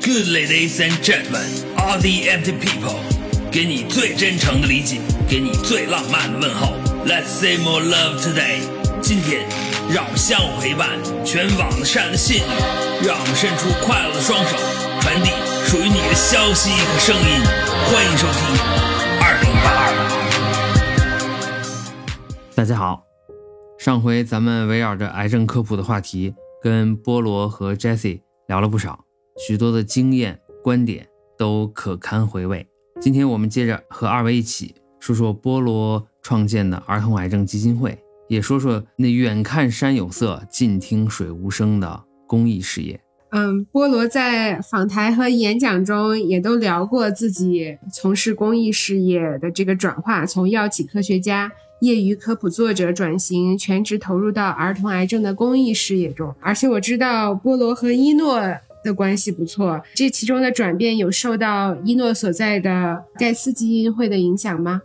Good ladies and gentlemen, all the empty people，给你最真诚的理解，给你最浪漫的问候。Let's say more love today。今天，让我们相互陪伴，全网的善的信女，让我们伸出快乐的双手，传递属于你的消息和声音。欢迎收听二零八二。大家好，上回咱们围绕着癌症科普的话题，跟菠萝和 Jessie 聊了不少。许多的经验观点都可堪回味。今天我们接着和二位一起说说菠萝创建的儿童癌症基金会，也说说那远看山有色，近听水无声的公益事业。嗯，菠萝在访谈和演讲中也都聊过自己从事公益事业的这个转化，从药企科学家、业余科普作者转型，全职投入到儿童癌症的公益事业中。而且我知道菠萝和一诺。的关系不错，这其中的转变有受到伊诺所在的盖茨基金会的影响吗？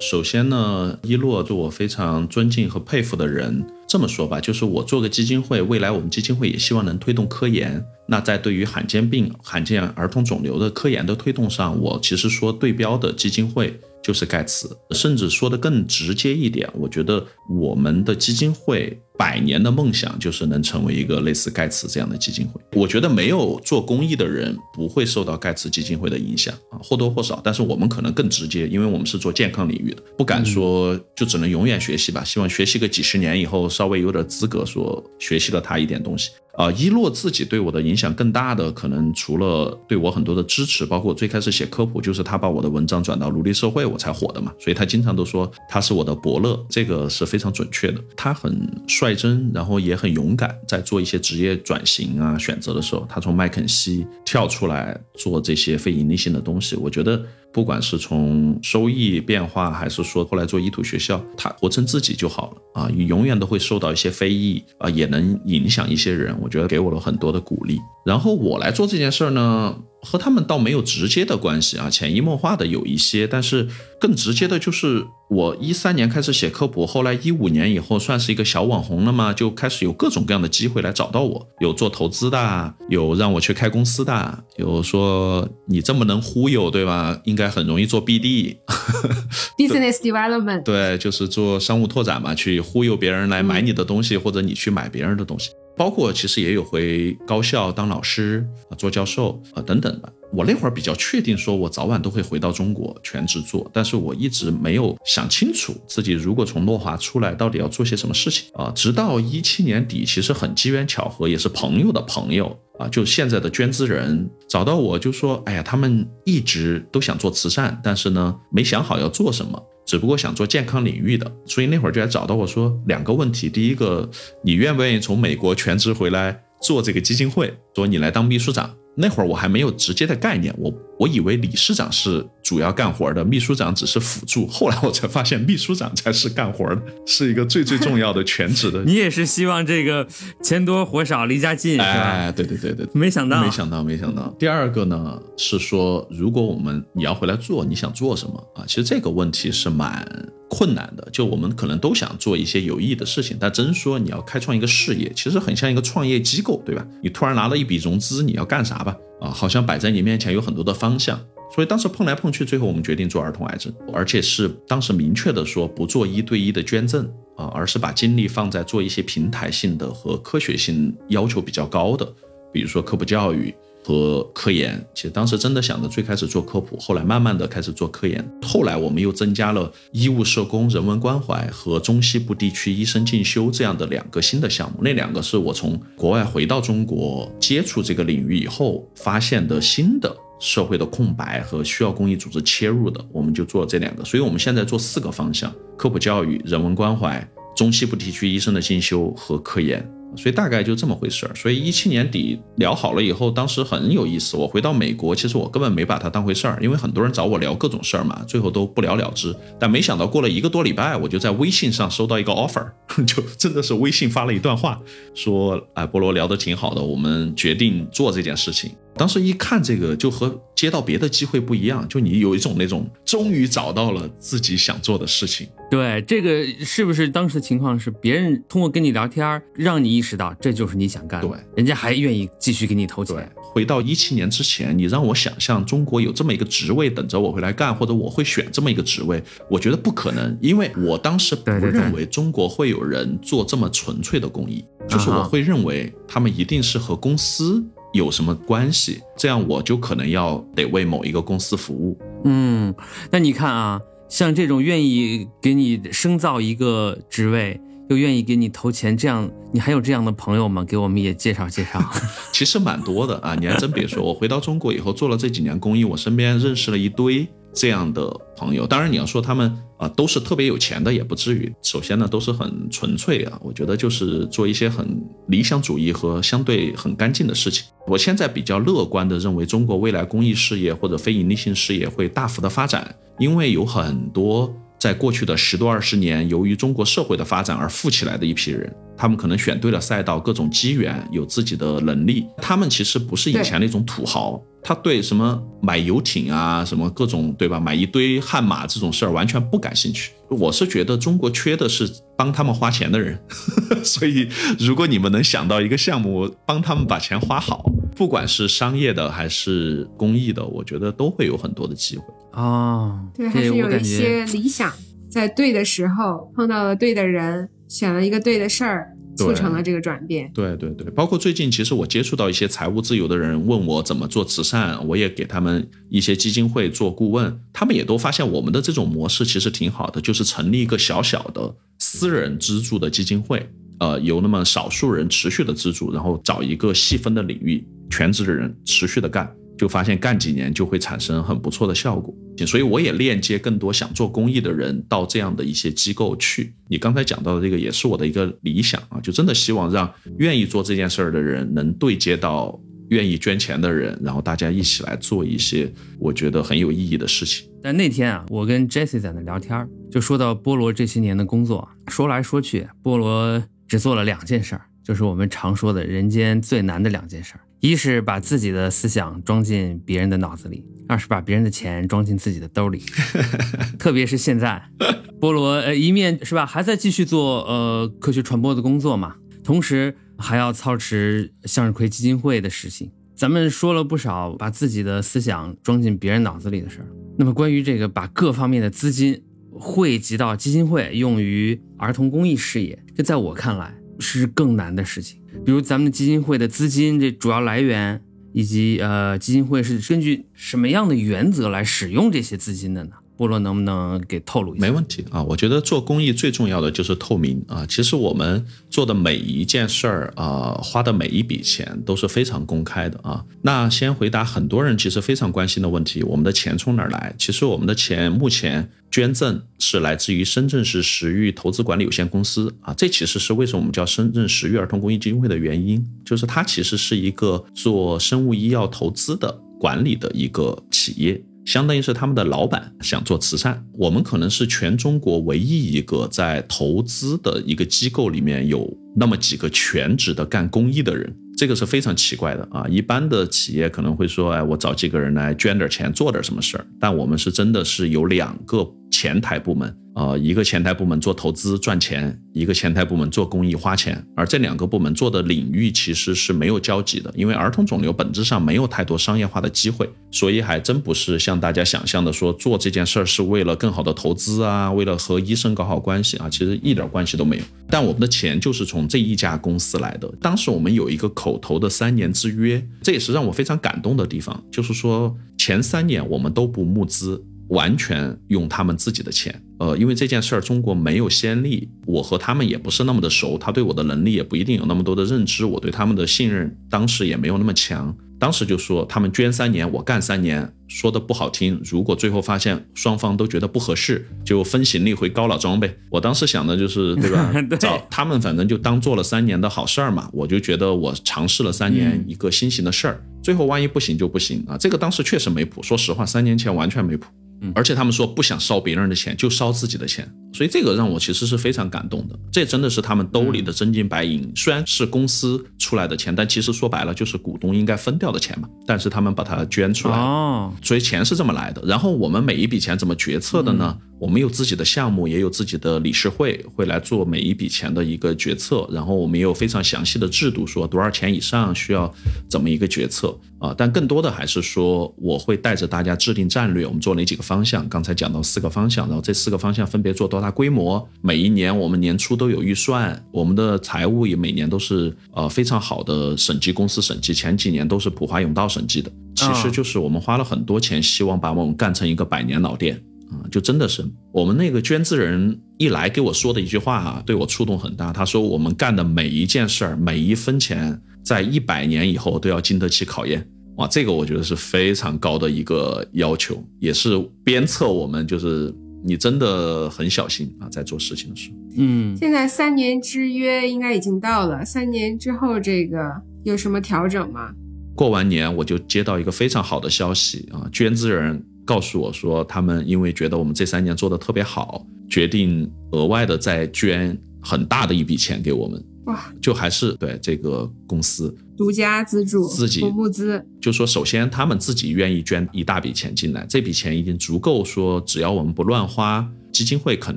首先呢，伊诺是我非常尊敬和佩服的人。这么说吧，就是我做个基金会，未来我们基金会也希望能推动科研。那在对于罕见病、罕见儿童肿瘤的科研的推动上，我其实说对标的基金会。就是盖茨，甚至说的更直接一点，我觉得我们的基金会百年的梦想就是能成为一个类似盖茨这样的基金会。我觉得没有做公益的人不会受到盖茨基金会的影响啊，或多或少。但是我们可能更直接，因为我们是做健康领域的，不敢说就只能永远学习吧。希望学习个几十年以后，稍微有点资格说学习了他一点东西。啊，伊洛自己对我的影响更大的，可能除了对我很多的支持，包括最开始写科普，就是他把我的文章转到奴隶社会，我才火的嘛。所以他经常都说他是我的伯乐，这个是非常准确的。他很率真，然后也很勇敢，在做一些职业转型啊选择的时候，他从麦肯锡跳出来做这些非盈利性的东西，我觉得。不管是从收益变化，还是说后来做医土学校，他活成自己就好了啊！永远都会受到一些非议啊，也能影响一些人。我觉得给我了很多的鼓励。然后我来做这件事儿呢。和他们倒没有直接的关系啊，潜移默化的有一些，但是更直接的就是我一三年开始写科普，后来一五年以后算是一个小网红了嘛，就开始有各种各样的机会来找到我，有做投资的，有让我去开公司的，有说你这么能忽悠对吧？应该很容易做 BD，business development，对，就是做商务拓展嘛，去忽悠别人来买你的东西，或者你去买别人的东西。包括其实也有回高校当老师啊，做教授啊等等吧。我那会儿比较确定，说我早晚都会回到中国全职做，但是我一直没有想清楚自己如果从诺华出来，到底要做些什么事情啊。直到一七年底，其实很机缘巧合，也是朋友的朋友啊，就现在的捐资人找到我，就说：“哎呀，他们一直都想做慈善，但是呢，没想好要做什么。”只不过想做健康领域的，所以那会儿就来找到我说两个问题：第一个，你愿不愿意从美国全职回来做这个基金会？说你来当秘书长。那会儿我还没有直接的概念，我我以为理事长是主要干活的，秘书长只是辅助。后来我才发现，秘书长才是干活的，是一个最最重要的全职的。你也是希望这个钱多活少离家近，是吧？哎，对对对对，没想到，没想到，没想到。第二个呢是说，如果我们你要回来做，你想做什么啊？其实这个问题是蛮。困难的，就我们可能都想做一些有意义的事情，但真说你要开创一个事业，其实很像一个创业机构，对吧？你突然拿了一笔融资，你要干啥吧？啊，好像摆在你面前有很多的方向，所以当时碰来碰去，最后我们决定做儿童癌症，而且是当时明确的说不做一对一的捐赠啊，而是把精力放在做一些平台性的和科学性要求比较高的，比如说科普教育。和科研，其实当时真的想着最开始做科普，后来慢慢的开始做科研。后来我们又增加了医务社工、人文关怀和中西部地区医生进修这样的两个新的项目。那两个是我从国外回到中国接触这个领域以后发现的新的社会的空白和需要公益组织切入的，我们就做了这两个。所以我们现在做四个方向：科普教育、人文关怀、中西部地区医生的进修和科研。所以大概就这么回事儿。所以一七年底聊好了以后，当时很有意思。我回到美国，其实我根本没把它当回事儿，因为很多人找我聊各种事儿嘛，最后都不了了之。但没想到过了一个多礼拜，我就在微信上收到一个 offer，就真的是微信发了一段话，说：“哎，菠萝聊得挺好的，我们决定做这件事情。”当时一看这个，就和接到别的机会不一样，就你有一种那种终于找到了自己想做的事情。对，这个是不是当时的情况是别人通过跟你聊天，让你意识到这就是你想干的？对，人家还愿意继续给你投钱。回到一七年之前，你让我想象中国有这么一个职位等着我回来干，或者我会选这么一个职位，我觉得不可能，因为我当时不认为中国会有人做这么纯粹的公益，就是我会认为他们一定是和公司有什么关系，这样我就可能要得为某一个公司服务。嗯，那你看啊，像这种愿意给你深造一个职位，又愿意给你投钱，这样你还有这样的朋友吗？给我们也介绍介绍。其实蛮多的啊，你还真别说，我回到中国以后做了这几年公益，我身边认识了一堆这样的朋友。当然，你要说他们啊、都是特别有钱的，也不至于。首先呢，都是很纯粹啊，我觉得就是做一些很理想主义和相对很干净的事情。我现在比较乐观的认为，中国未来公益事业或者非盈利性事业会大幅的发展，因为有很多。在过去的十多二十年，由于中国社会的发展而富起来的一批人，他们可能选对了赛道，各种机缘，有自己的能力。他们其实不是以前那种土豪，他对什么买游艇啊，什么各种对吧，买一堆悍马这种事儿完全不感兴趣。我是觉得中国缺的是帮他们花钱的人，所以如果你们能想到一个项目，帮他们把钱花好，不管是商业的还是公益的，我觉得都会有很多的机会。哦，对，还是有一些理想，在对的时候碰到了对的人，选了一个对的事儿，促成了这个转变。对对对，包括最近其实我接触到一些财务自由的人，问我怎么做慈善，我也给他们一些基金会做顾问，他们也都发现我们的这种模式其实挺好的，就是成立一个小小的私人资助的基金会，呃，由那么少数人持续的资助，然后找一个细分的领域，全职的人持续的干。就发现干几年就会产生很不错的效果，所以我也链接更多想做公益的人到这样的一些机构去。你刚才讲到的这个也是我的一个理想啊，就真的希望让愿意做这件事儿的人能对接到愿意捐钱的人，然后大家一起来做一些我觉得很有意义的事情。但那天啊，我跟 Jesse 在那聊天，就说到菠萝这些年的工作，说来说去，菠萝只做了两件事儿，就是我们常说的人间最难的两件事儿：一是把自己的思想装进别人的脑子里，二是把别人的钱装进自己的兜里。特别是现在，菠萝呃一面是吧，还在继续做呃科学传播的工作嘛，同时还要操持向日葵基金会的事情。咱们说了不少把自己的思想装进别人脑子里的事儿。那么关于这个把各方面的资金汇集到基金会，用于儿童公益事业，这在我看来是更难的事情。比如咱们基金会的资金这主要来源，以及呃基金会是根据什么样的原则来使用这些资金的呢？菠萝能不能给透露一下？没问题啊，我觉得做公益最重要的就是透明啊。其实我们做的每一件事儿啊，花的每一笔钱都是非常公开的啊。那先回答很多人其实非常关心的问题：我们的钱从哪儿来？其实我们的钱目前捐赠是来自于深圳市食育投资管理有限公司啊。这其实是为什么我们叫深圳食育儿童公益基金会的原因，就是它其实是一个做生物医药投资的管理的一个企业。相当于是他们的老板想做慈善，我们可能是全中国唯一一个在投资的一个机构里面有那么几个全职的干公益的人，这个是非常奇怪的啊！一般的企业可能会说，哎，我找几个人来捐点钱，做点什么事儿，但我们是真的是有两个前台部门，呃，一个前台部门做投资赚钱，一个前台部门做公益花钱，而这两个部门做的领域其实是没有交集的，因为儿童肿瘤本质上没有太多商业化的机会，所以还真不是像大家想象的说做这件事儿是为了更好的投资啊，为了和医生搞好关系啊，其实一点关系都没有。但我们的钱就是从这一家公司来的。当时我们有一个口头的三年之约，这也是让我非常感动的地方，就是说前三年我们都不募资。完全用他们自己的钱，呃，因为这件事儿中国没有先例，我和他们也不是那么的熟，他对我的能力也不一定有那么多的认知，我对他们的信任当时也没有那么强。当时就说他们捐三年，我干三年，说的不好听。如果最后发现双方都觉得不合适，就分行李回高老庄呗。我当时想的就是，对吧？对找他们反正就当做了三年的好事儿嘛。我就觉得我尝试了三年一个新型的事儿，最后万一不行就不行啊。这个当时确实没谱，说实话，三年前完全没谱。嗯而且他们说不想烧别人的钱，就烧自己的钱，所以这个让我其实是非常感动的。这真的是他们兜里的真金白银，虽然是公司出来的钱，但其实说白了就是股东应该分掉的钱嘛，但是他们把它捐出来。哦，所以钱是这么来的。然后我们每一笔钱怎么决策的呢？我们有自己的项目，也有自己的理事会，会来做每一笔钱的一个决策。然后我们也有非常详细的制度，说多少钱以上需要怎么一个决策啊。但更多的还是说，我会带着大家制定战略。我们做哪几个方向？刚才讲到四个方向，然后这四个方向分别做多大规模？每一年我们年初都有预算，我们的财务也每年都是呃非常好的审计公司审计，前几年都是普华永道审计的。其实就是我们花了很多钱，希望把我们干成一个百年老店啊、就真的是我们那个捐资人一来给我说的一句话啊，对我触动很大。他说我们干的每一件事儿，每一分钱，在一百年以后都要经得起考验。哇，这个我觉得是非常高的一个要求，也是鞭策我们，就是你真的很小心啊，在做事情的时候。嗯，现在三年之约应该已经到了，三年之后这个有什么调整吗？过完年我就接到一个非常好的消息啊，捐资人告诉我说，他们因为觉得我们这三年做的特别好，决定额外的再捐很大的一笔钱给我们。哇，就还是对这个公司，独家资助，自己不募资，就说首先他们自己愿意捐一大笔钱进来，这笔钱已经足够说，只要我们不乱花，基金会肯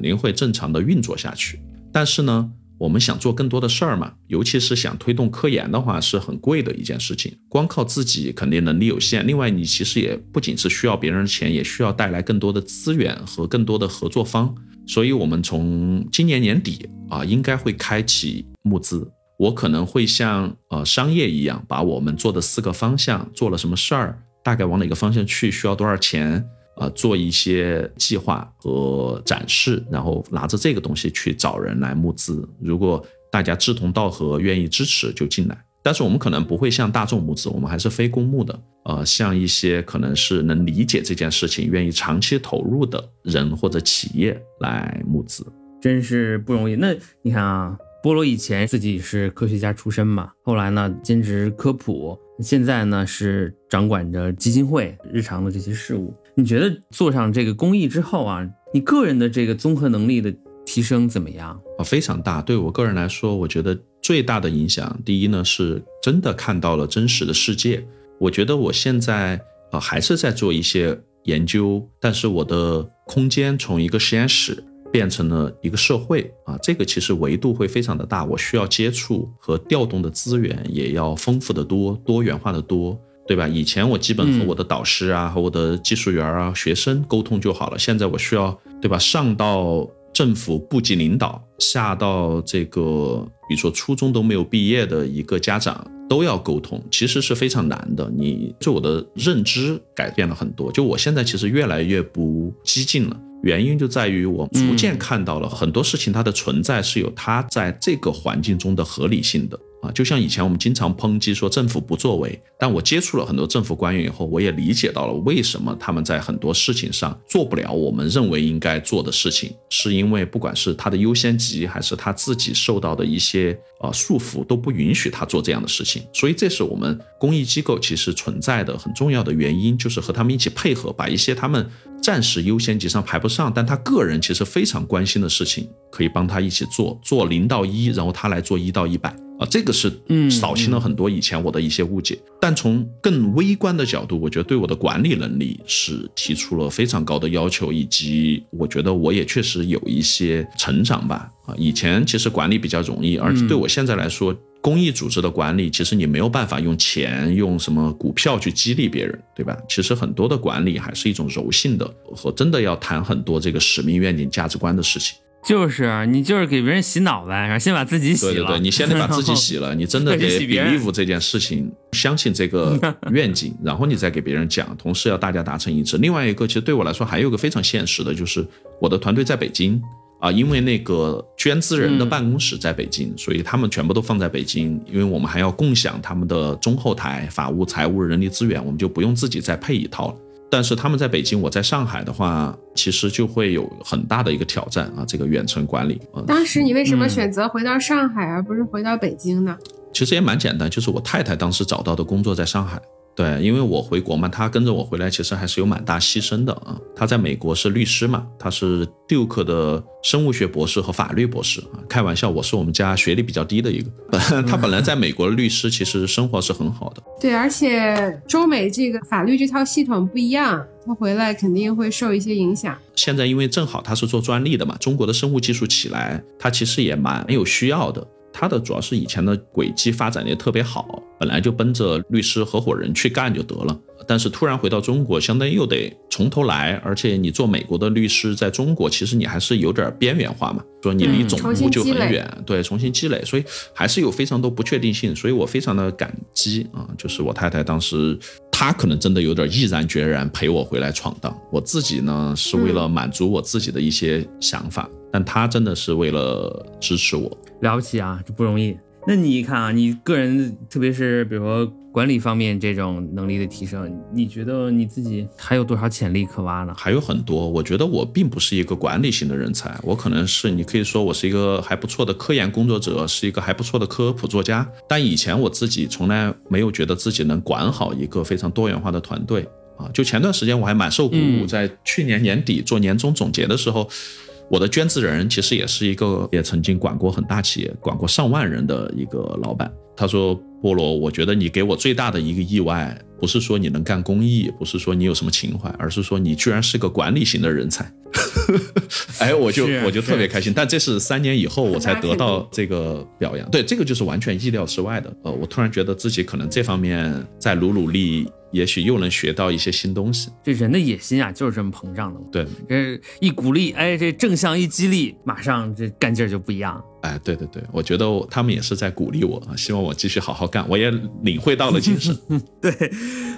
定会正常的运作下去。但是呢，我们想做更多的事儿嘛，尤其是想推动科研的话，是很贵的一件事情。光靠自己肯定能力有限，另外你其实也不仅是需要别人的钱，也需要带来更多的资源和更多的合作方。所以，我们从今年年底啊，应该会开启募资。我可能会像呃商业一样，把我们做的四个方向做了什么事儿，大概往哪个方向去，需要多少钱，呃，做一些计划和展示，然后拿着这个东西去找人来募资。如果大家志同道合，愿意支持就进来。但是我们可能不会向大众募资，我们还是非公募的。呃，像一些可能是能理解这件事情、愿意长期投入的人或者企业来募资。真是不容易。那你看啊，菠萝以前自己是科学家出身嘛，后来呢兼职科普，现在呢是掌管着基金会日常的这些事务。你觉得做上这个公益之后啊，你个人的这个综合能力的提升怎么样？啊，非常大。对我个人来说，我觉得最大的影响，第一呢，是真的看到了真实的世界。我觉得我现在呃还是在做一些研究，但是我的空间从一个实验室变成了一个社会啊，这个其实维度会非常的大，我需要接触和调动的资源也要丰富的多，多元化的多。对吧？以前我基本和我的导师啊、和我的技术员啊、学生沟通就好了。现在我需要，对吧？上到政府部级领导，下到这个，比如说初中都没有毕业的一个家长，都要沟通，其实是非常难的。你对我的认知改变了很多，就我现在其实越来越不激进了。原因就在于我逐渐看到了很多事情，它的存在是有它在这个环境中的合理性的。啊，就像以前我们经常抨击说政府不作为，但我接触了很多政府官员以后，我也理解到了为什么他们在很多事情上做不了我们认为应该做的事情，是因为不管是他的优先级，还是他自己受到的一些呃束缚，都不允许他做这样的事情。所以这是我们公益机构其实存在的很重要的原因，就是和他们一起配合，把一些他们暂时优先级上排不上，但他个人其实非常关心的事情，可以帮他一起做，做零到一，然后他来做一到一百。啊，这个是嗯扫清了很多以前我的一些误解，但从更微观的角度，我觉得对我的管理能力是提出了非常高的要求，以及我觉得我也确实有一些成长吧。啊，以前其实管理比较容易，而且对我现在来说，公益组织的管理，其实你没有办法用钱、用什么股票去激励别人，对吧？其实很多的管理还是一种柔性的，和真的要谈很多这个使命、愿景、价值观的事情。就是啊你就是给别人洗脑呗，然后先把自己洗了。对对对，你先得把自己洗了，你真的得 believe 这件事情，相信这个愿景，然后你再给别人讲，同时要大家达成一致。另外一个，其实对我来说还有一个非常现实的，就是我的团队在北京啊，因为那个捐资人的嗯办公室在北京，所以他们全部都放在北京，因为我们还要共享他们的中后台、法务、财务、人力资源，我们就不用自己再配一套了。但是他们在北京，我在上海的话，其实就会有很大的一个挑战啊，这个远程管理啊。当时你为什么嗯选择回到上海而不是回到北京呢？其实也蛮简单，就是我太太当时找到的工作在上海对，因为我回国嘛，他跟着我回来，其实还是有蛮大牺牲的啊。他在美国是律师嘛，他是 Duke 的生物学博士和法律博士啊。开玩笑，我是我们家学历比较低的一个。他本来在美国的律师，其实生活是很好的。对，而且中美这个法律这套系统不一样，他回来肯定会受一些影响。现在因为正好他是做专利的嘛，中国的生物技术起来，他其实也蛮有需要的。他的主要是以前的轨迹发展的也特别好，本来就奔着律师合伙人去干就得了。但是突然回到中国，相当于又得从头来，而且你做美国的律师，在中国其实你还是有点边缘化嘛，说你离总部就很远，对，重新积累，所以还是有非常多不确定性。所以我非常的感激啊，就是我太太当时，他可能真的有点毅然决然陪我回来闯荡，我自己呢是为了满足我自己的一些想法，但他真的是为了支持我。了不起啊，这不容易。那你看啊，你个人特别是比如说管理方面这种能力的提升，你觉得你自己还有多少潜力可挖呢？还有很多。我觉得我并不是一个管理型的人才，我可能是你可以说我是一个还不错的科研工作者，是一个还不错的科普作家。但以前我自己从来没有觉得自己能管好一个非常多元化的团队啊。就前段时间我还蛮受鼓舞，在去年年底做年终总结的时候。我的捐资人其实也是一个，也曾经管过很大企业、管过上万人的一个老板。他说：“菠萝，我觉得你给我最大的一个意外，不是说你能干公益，不是说你有什么情怀，而是说你居然是个管理型的人才。”哎，我就我就特别开心。但这是三年以后我才得到这个表扬。对，这个就是完全意料之外的。呃，我突然觉得自己可能这方面再努努力。也许又能学到一些新东西。这人的野心啊，就是这么膨胀的。对，这一鼓励，哎，这正向一激励，马上这干劲儿就不一样。哎，对对对，我觉得他们也是在鼓励我啊，希望我继续好好干。我也领会到了精神。对，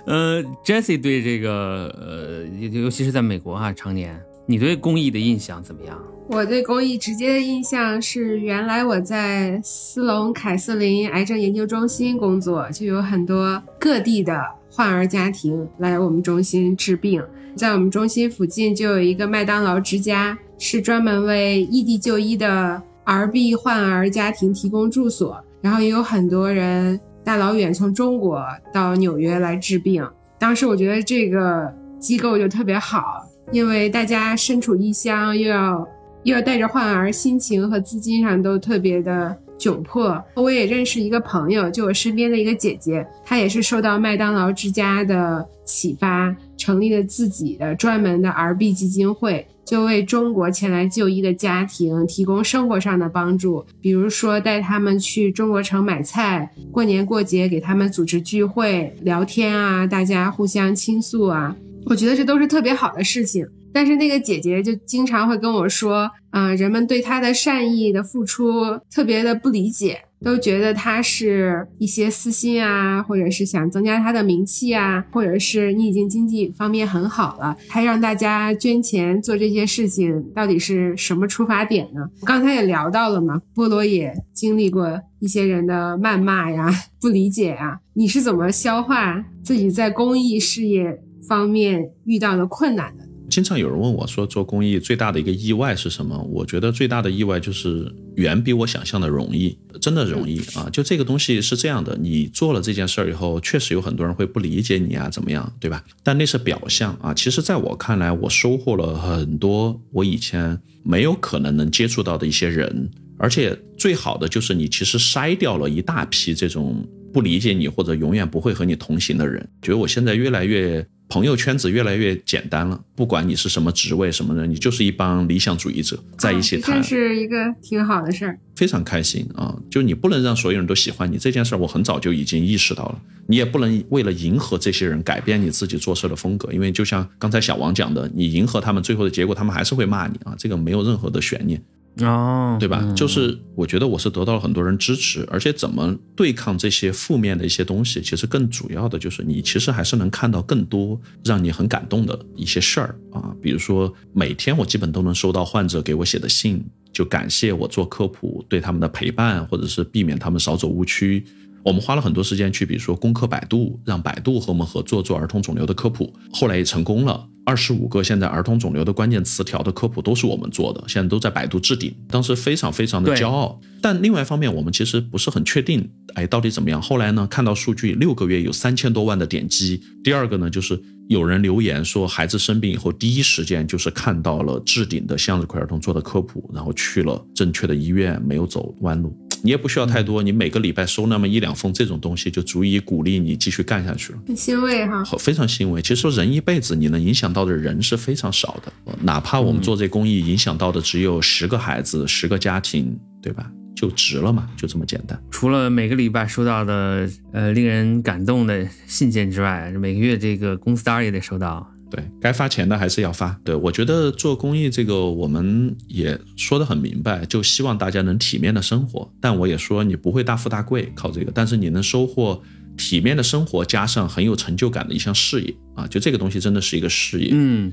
呃，Jesse 对这个呃，尤其是在美国啊，常年，你对公益的印象怎么样？我对公益直接的印象是，原来我在斯隆凯瑟琳癌症研究中心工作，就有很多各地的。患儿家庭来我们中心治病，在我们中心附近就有一个麦当劳之家，是专门为异地就医的儿病患儿家庭提供住所。然后也有很多人大老远从中国到纽约来治病。当时我觉得这个机构就特别好，因为大家身处异乡，又要又要带着患儿，心情和资金上都特别的。窘迫，我也认识一个朋友，就我身边的一个姐姐，她也是受到麦当劳之家的启发，成立了自己的专门的儿币基金会，就为中国前来就医的家庭提供生活上的帮助，比如说带他们去中国城买菜，过年过节给他们组织聚会聊天啊，大家互相倾诉啊，我觉得这都是特别好的事情。但是那个姐姐就经常会跟我说，啊，人们对她的善意的付出特别的不理解，都觉得她是一些私心啊，或者是想增加她的名气啊，或者是你已经经济方面很好了，还让大家捐钱做这些事情，到底是什么出发点呢？刚才也聊到了嘛，菠萝也经历过一些人的谩骂呀、不理解呀，你是怎么消化自己在公益事业方面遇到的困难的？经常有人问我说，做公益最大的一个意外是什么？我觉得最大的意外就是远比我想象的容易，真的容易啊！就这个东西是这样的，你做了这件事儿以后，确实有很多人会不理解你啊，怎么样，对吧？但那是表象啊。其实，在我看来，我收获了很多我以前没有可能能接触到的一些人，而且最好的就是你其实筛掉了一大批这种不理解你或者永远不会和你同行的人。觉得我现在越来越。朋友圈子越来越简单了，不管你是什么职位什么人，你就是一帮理想主义者在一起谈，这是一个挺好的事儿，非常开心啊！就你不能让所有人都喜欢你这件事儿，我很早就已经意识到了。你也不能为了迎合这些人改变你自己做事的风格，因为就像刚才小王讲的，你迎合他们，最后的结果他们还是会骂你啊！这个没有任何的悬念。哦，对吧？就是我觉得我是得到了很多人支持，而且怎么对抗这些负面的一些东西，其实更主要的就是你其实还是能看到更多让你很感动的一些事儿啊。比如说每天我基本都能收到患者给我写的信，就感谢我做科普对他们的陪伴，或者是避免他们少走误区。我们花了很多时间去，比如说攻克百度，让百度和我们合作做儿童肿瘤的科普，后来也成功了。二十五个现在儿童肿瘤的关键词条的科普都是我们做的，现在都在百度置顶，当时非常非常的骄傲。但另外一方面，我们其实不是很确定，哎，到底怎么样？后来呢，看到数据，六个月有三千多万的点击。第二个呢，就是有人留言说，孩子生病以后，第一时间就是看到了置顶的向日葵儿童做的科普，然后去了正确的医院，没有走弯路。你也不需要太多，你每个礼拜收那么一两封这种东西，就足以鼓励你继续干下去了。很欣慰哈，非常欣慰。其实说人一辈子你能影响到的人是非常少的，哪怕我们做这公益，影响到的只有十个孩子、十个家庭，对吧？就值了嘛，就这么简单。除了每个礼拜收到的呃令人感动的信件之外，每个月这个工资单也得收到。对该发钱的还是要发。对我觉得做公益这个，我们也说得很明白，就希望大家能体面的生活。但我也说你不会大富大贵靠这个，但是你能收获体面的生活，加上很有成就感的一项事业啊！就这个东西真的是一个事业。嗯，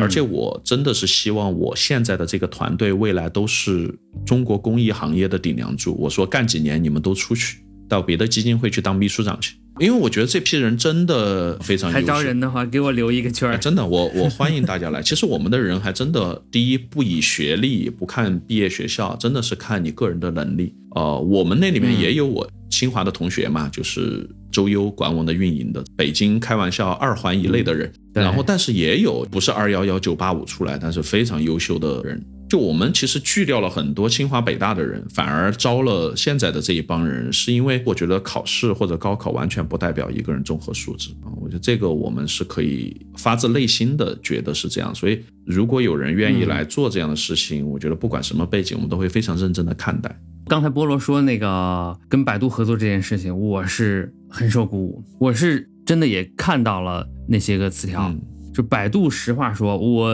而且我真的是希望我现在的这个团队未来都是中国公益行业的顶梁柱。我说干几年你们都出去到别的基金会去当秘书长去。因为我觉得这批人真的非常优秀。还招人的话，给我留一个圈儿。真的，我我欢迎大家来。其实我们的人还真的，第一不以学历，不看毕业学校，真的是看你个人的能力。呃，我们那里面也有我清华的同学嘛，就是周优管我们的运营的，北京开玩笑二环以内的人。然后，但是也有不是二幺幺九八五出来，但是非常优秀的人。就我们其实拒掉了很多清华北大的人，反而招了现在的这一帮人，是因为我觉得考试或者高考完全不代表一个人综合素质啊。我觉得这个我们是可以发自内心的觉得是这样。所以如果有人愿意来做这样的事情，我觉得不管什么背景，我们都会非常认真的看待。刚才菠萝说那个跟百度合作这件事情，我是很受鼓舞，我是真的也看到了那些个词条。就百度，实话说，我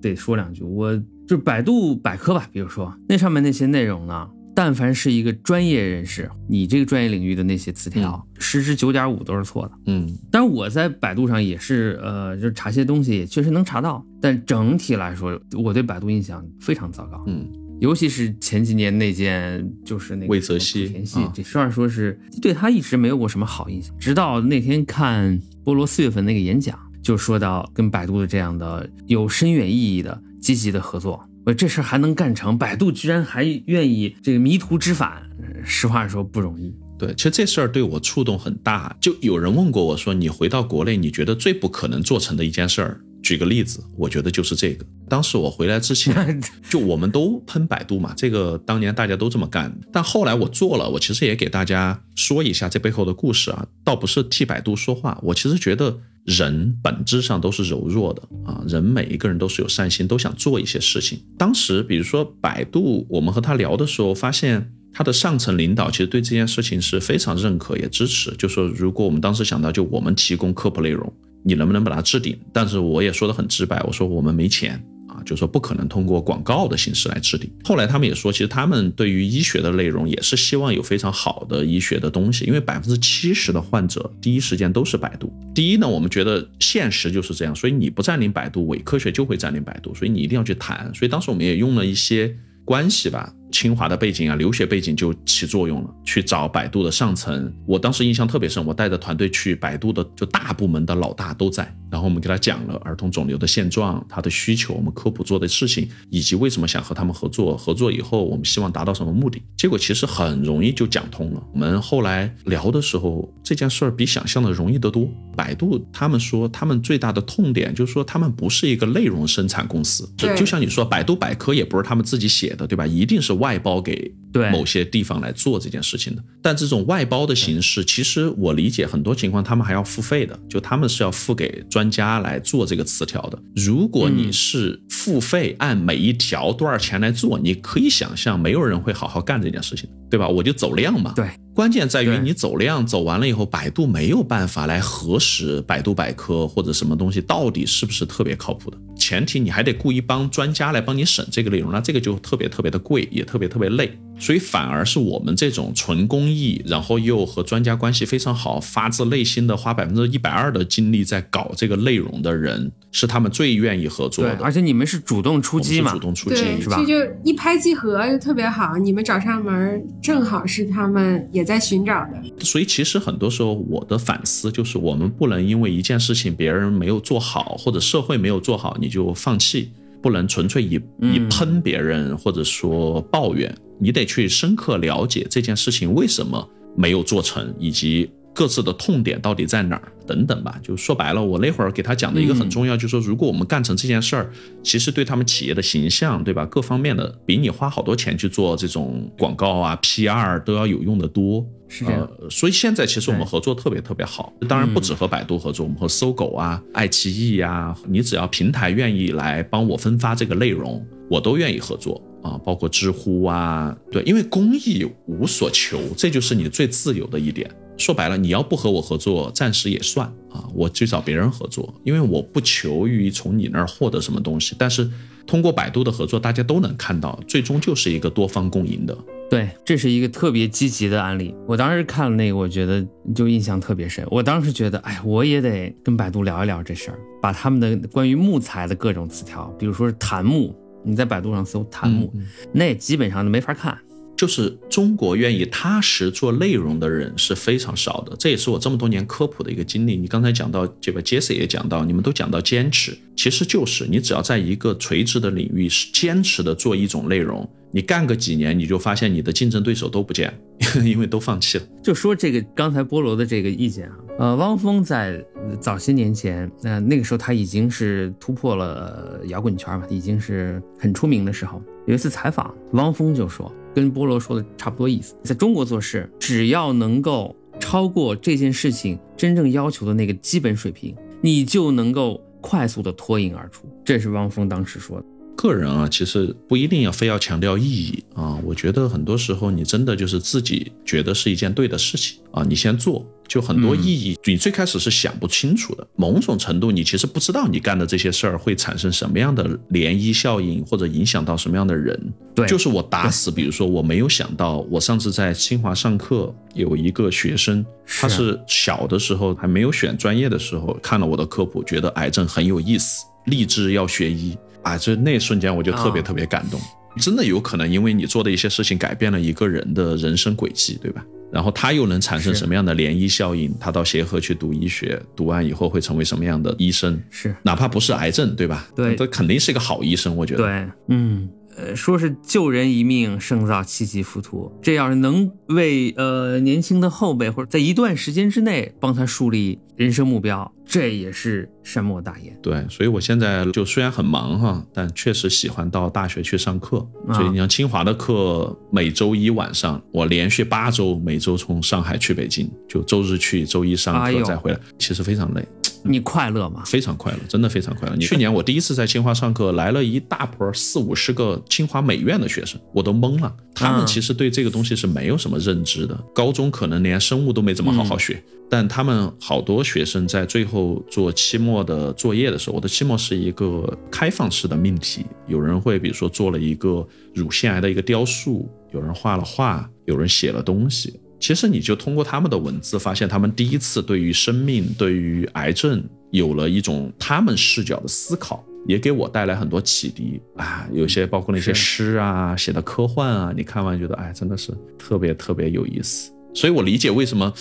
得说两句，我。就百度百科吧，比如说那上面那些内容呢，但凡是一个专业人士，你这个专业领域的那些词条，十之九点五都是错的。嗯，但是我在百度上也是，呃，就查些东西也确实能查到，但整体来说，我对百度印象非常糟糕。嗯，尤其是前几年那件，就是那个魏则西，这实话说是对他一直没有过什么好印象，直到那天看菠萝四月份那个演讲，就说到跟百度的这样的有深远意义的。积极的合作，我这事还能干成，百度居然还愿意这个迷途知返，实话说不容易。对，其实这事儿对我触动很大。就有人问过我说，你回到国内，你觉得最不可能做成的一件事儿？举个例子，我觉得就是这个。当时我回来之前，就我们都喷百度嘛，这个当年大家都这么干。但后来我做了，我其实也给大家说一下这背后的故事啊，倒不是替百度说话。我其实觉得人本质上都是柔弱的啊，人每一个人都是有善心，都想做一些事情。当时比如说百度，我们和他聊的时候，发现他的上层领导其实对这件事情是非常认可也支持，就说如果我们当时想到，就我们提供科普内容。你能不能把它置顶？但是我也说的很直白，我说我们没钱啊，就说不可能通过广告的形式来置顶。后来他们也说，其实他们对于医学的内容也是希望有非常好的医学的东西，因为百分之七十的患者第一时间都是百度。第一呢，我们觉得现实就是这样，所以你不占领百度，伪科学就会占领百度，所以你一定要去谈。所以当时我们也用了一些关系吧。清华的背景啊，留学背景就起作用了。去找百度的上层，我当时印象特别深。我带着团队去百度的，就大部门的老大都在。然后我们给他讲了儿童肿瘤的现状、他的需求、我们科普做的事情，以及为什么想和他们合作。合作以后，我们希望达到什么目的？结果其实很容易就讲通了。我们后来聊的时候，这件事儿比想象的容易得多。百度他们说，他们最大的痛点就是说，他们不是一个内容生产公司。就像你说，百度百科也不是他们自己写的，对吧？一定是外。包给某些地方来做这件事情的，但这种外包的形式，其实我理解很多情况，他们还要付费的，就他们是要付给专家来做这个词条的。如果你是付费按每一条多少钱来做，你可以想象，没有人会好好干这件事情，对吧？我就走量嘛。对，关键在于你走量走完了以后，百度没有办法来核实百度百科或者什么东西到底是不是特别靠谱的。前提你还得雇一帮专家来帮你审这个内容，那这个就特别特别的贵，也特别特别累。所以反而是我们这种纯公益，然后又和专家关系非常好，发自内心的花百分之一百二的精力在搞这个内容的人，是他们最愿意合作，的。而且你们是主动出击嘛主，动出，击，是吧这就一拍即合，就特别好。你们找上门，正好是他们也在寻找的。所以其实很多时候我的反思就是，我们不能因为一件事情别人没有做好，或者社会没有做好，你就放弃，不能纯粹以以喷别人或者说抱怨，你得去深刻了解这件事情为什么没有做成，以及各自的痛点到底在哪儿等等吧。就说白了，我那会儿给他讲的一个很重要，就是说，如果我们干成这件事儿，其实对他们企业的形象，对吧？各方面的比你花好多钱去做这种广告啊、PR 都要有用的多。是这样。呃，所以现在其实我们合作特别特别好，当然不止和百度合作，我们和搜狗啊、爱奇艺呀、你只要平台愿意来帮我分发这个内容，我都愿意合作啊，包括知乎啊，对，因为公益无所求，这就是你最自由的一点。说白了，你要不和我合作，暂时也算啊，我去找别人合作，因为我不求于从你那儿获得什么东西，但是通过百度的合作，大家都能看到，最终就是一个多方共赢的。对，这是一个特别积极的案例。我当时看了那个，我觉得就印象特别深。我当时觉得，哎，我也得跟百度聊一聊这事儿，把他们的关于木材的各种词条，比如说是檀木，你在百度上搜檀木，那基本上都没法看。就是中国愿意踏实做内容的人是非常少的，这也是我这么多年科普的一个经历。你刚才讲到，这个 jess 也讲到，你们都讲到坚持，其实就是你只要在一个垂直的领域是坚持的做一种内容，你干个几年，你就发现你的竞争对手都不见，因为都放弃了。就说这个刚才菠萝的这个意见啊，呃，汪峰在早些年前，那、那个时候他已经是突破了摇滚圈嘛，已经是很出名的时候。有一次采访，汪峰就说，跟菠萝说的差不多意思，在中国做事，只要能够超过这件事情真正要求的那个基本水平，你就能够快速的脱颖而出。这是汪峰当时说的。个人啊，其实不一定要非要强调意义啊。我觉得很多时候你真的就是自己觉得是一件对的事情啊，你先做。就很多意义，你最开始是想不清楚的。某种程度，你其实不知道你干的这些事儿会产生什么样的涟漪效应，或者影响到什么样的人。对就是我打死，比如说我没有想到，我上次在清华上课，有一个学生，他是小的时候还没有选专业的时候，看了我的科普，觉得癌症很有意思，立志要学医。啊，就那一瞬间我就特别啊特别感动。真的有可能因为你做的一些事情改变了一个人的人生轨迹，对吧？然后他又能产生什么样的涟漪效应？他到协和去读医学，读完以后会成为什么样的医生？是哪怕不是癌症，对吧？对这肯定是一个好医生，我觉得。对，嗯，呃，说是救人一命胜造七级浮屠，这要是能为呃年轻的后辈或者在一段时间之内帮他树立人生目标，这也是善莫大焉。对，所以我现在就虽然很忙哈，但确实喜欢到大学去上课。啊所以你像清华的课，每周一晚上我连续八周，每周从上海去北京，就周日去，周一上课再回来，其实非常累。你快乐吗？非常快乐，真的非常快乐。去年我第一次在清华上课，来了一大波四五十个清华美院的学生，我都懵了。他们嗯其实对这个东西是没有什么认知的，高中可能连生物都没怎么好好学。但他们好多学生在最后做期末的作业的时候，我的期末是一个开放式的命题，有人会比如说做了一个乳腺癌的一个雕塑，有人画了画，有人写了东西。其实你就通过他们的文字，发现他们第一次对于生命、对于癌症有了一种他们视角的思考，也给我带来很多启迪啊。有些包括那些诗啊，写的科幻啊，你看完觉得哎，真的是特别特别有意思。所以我理解为什么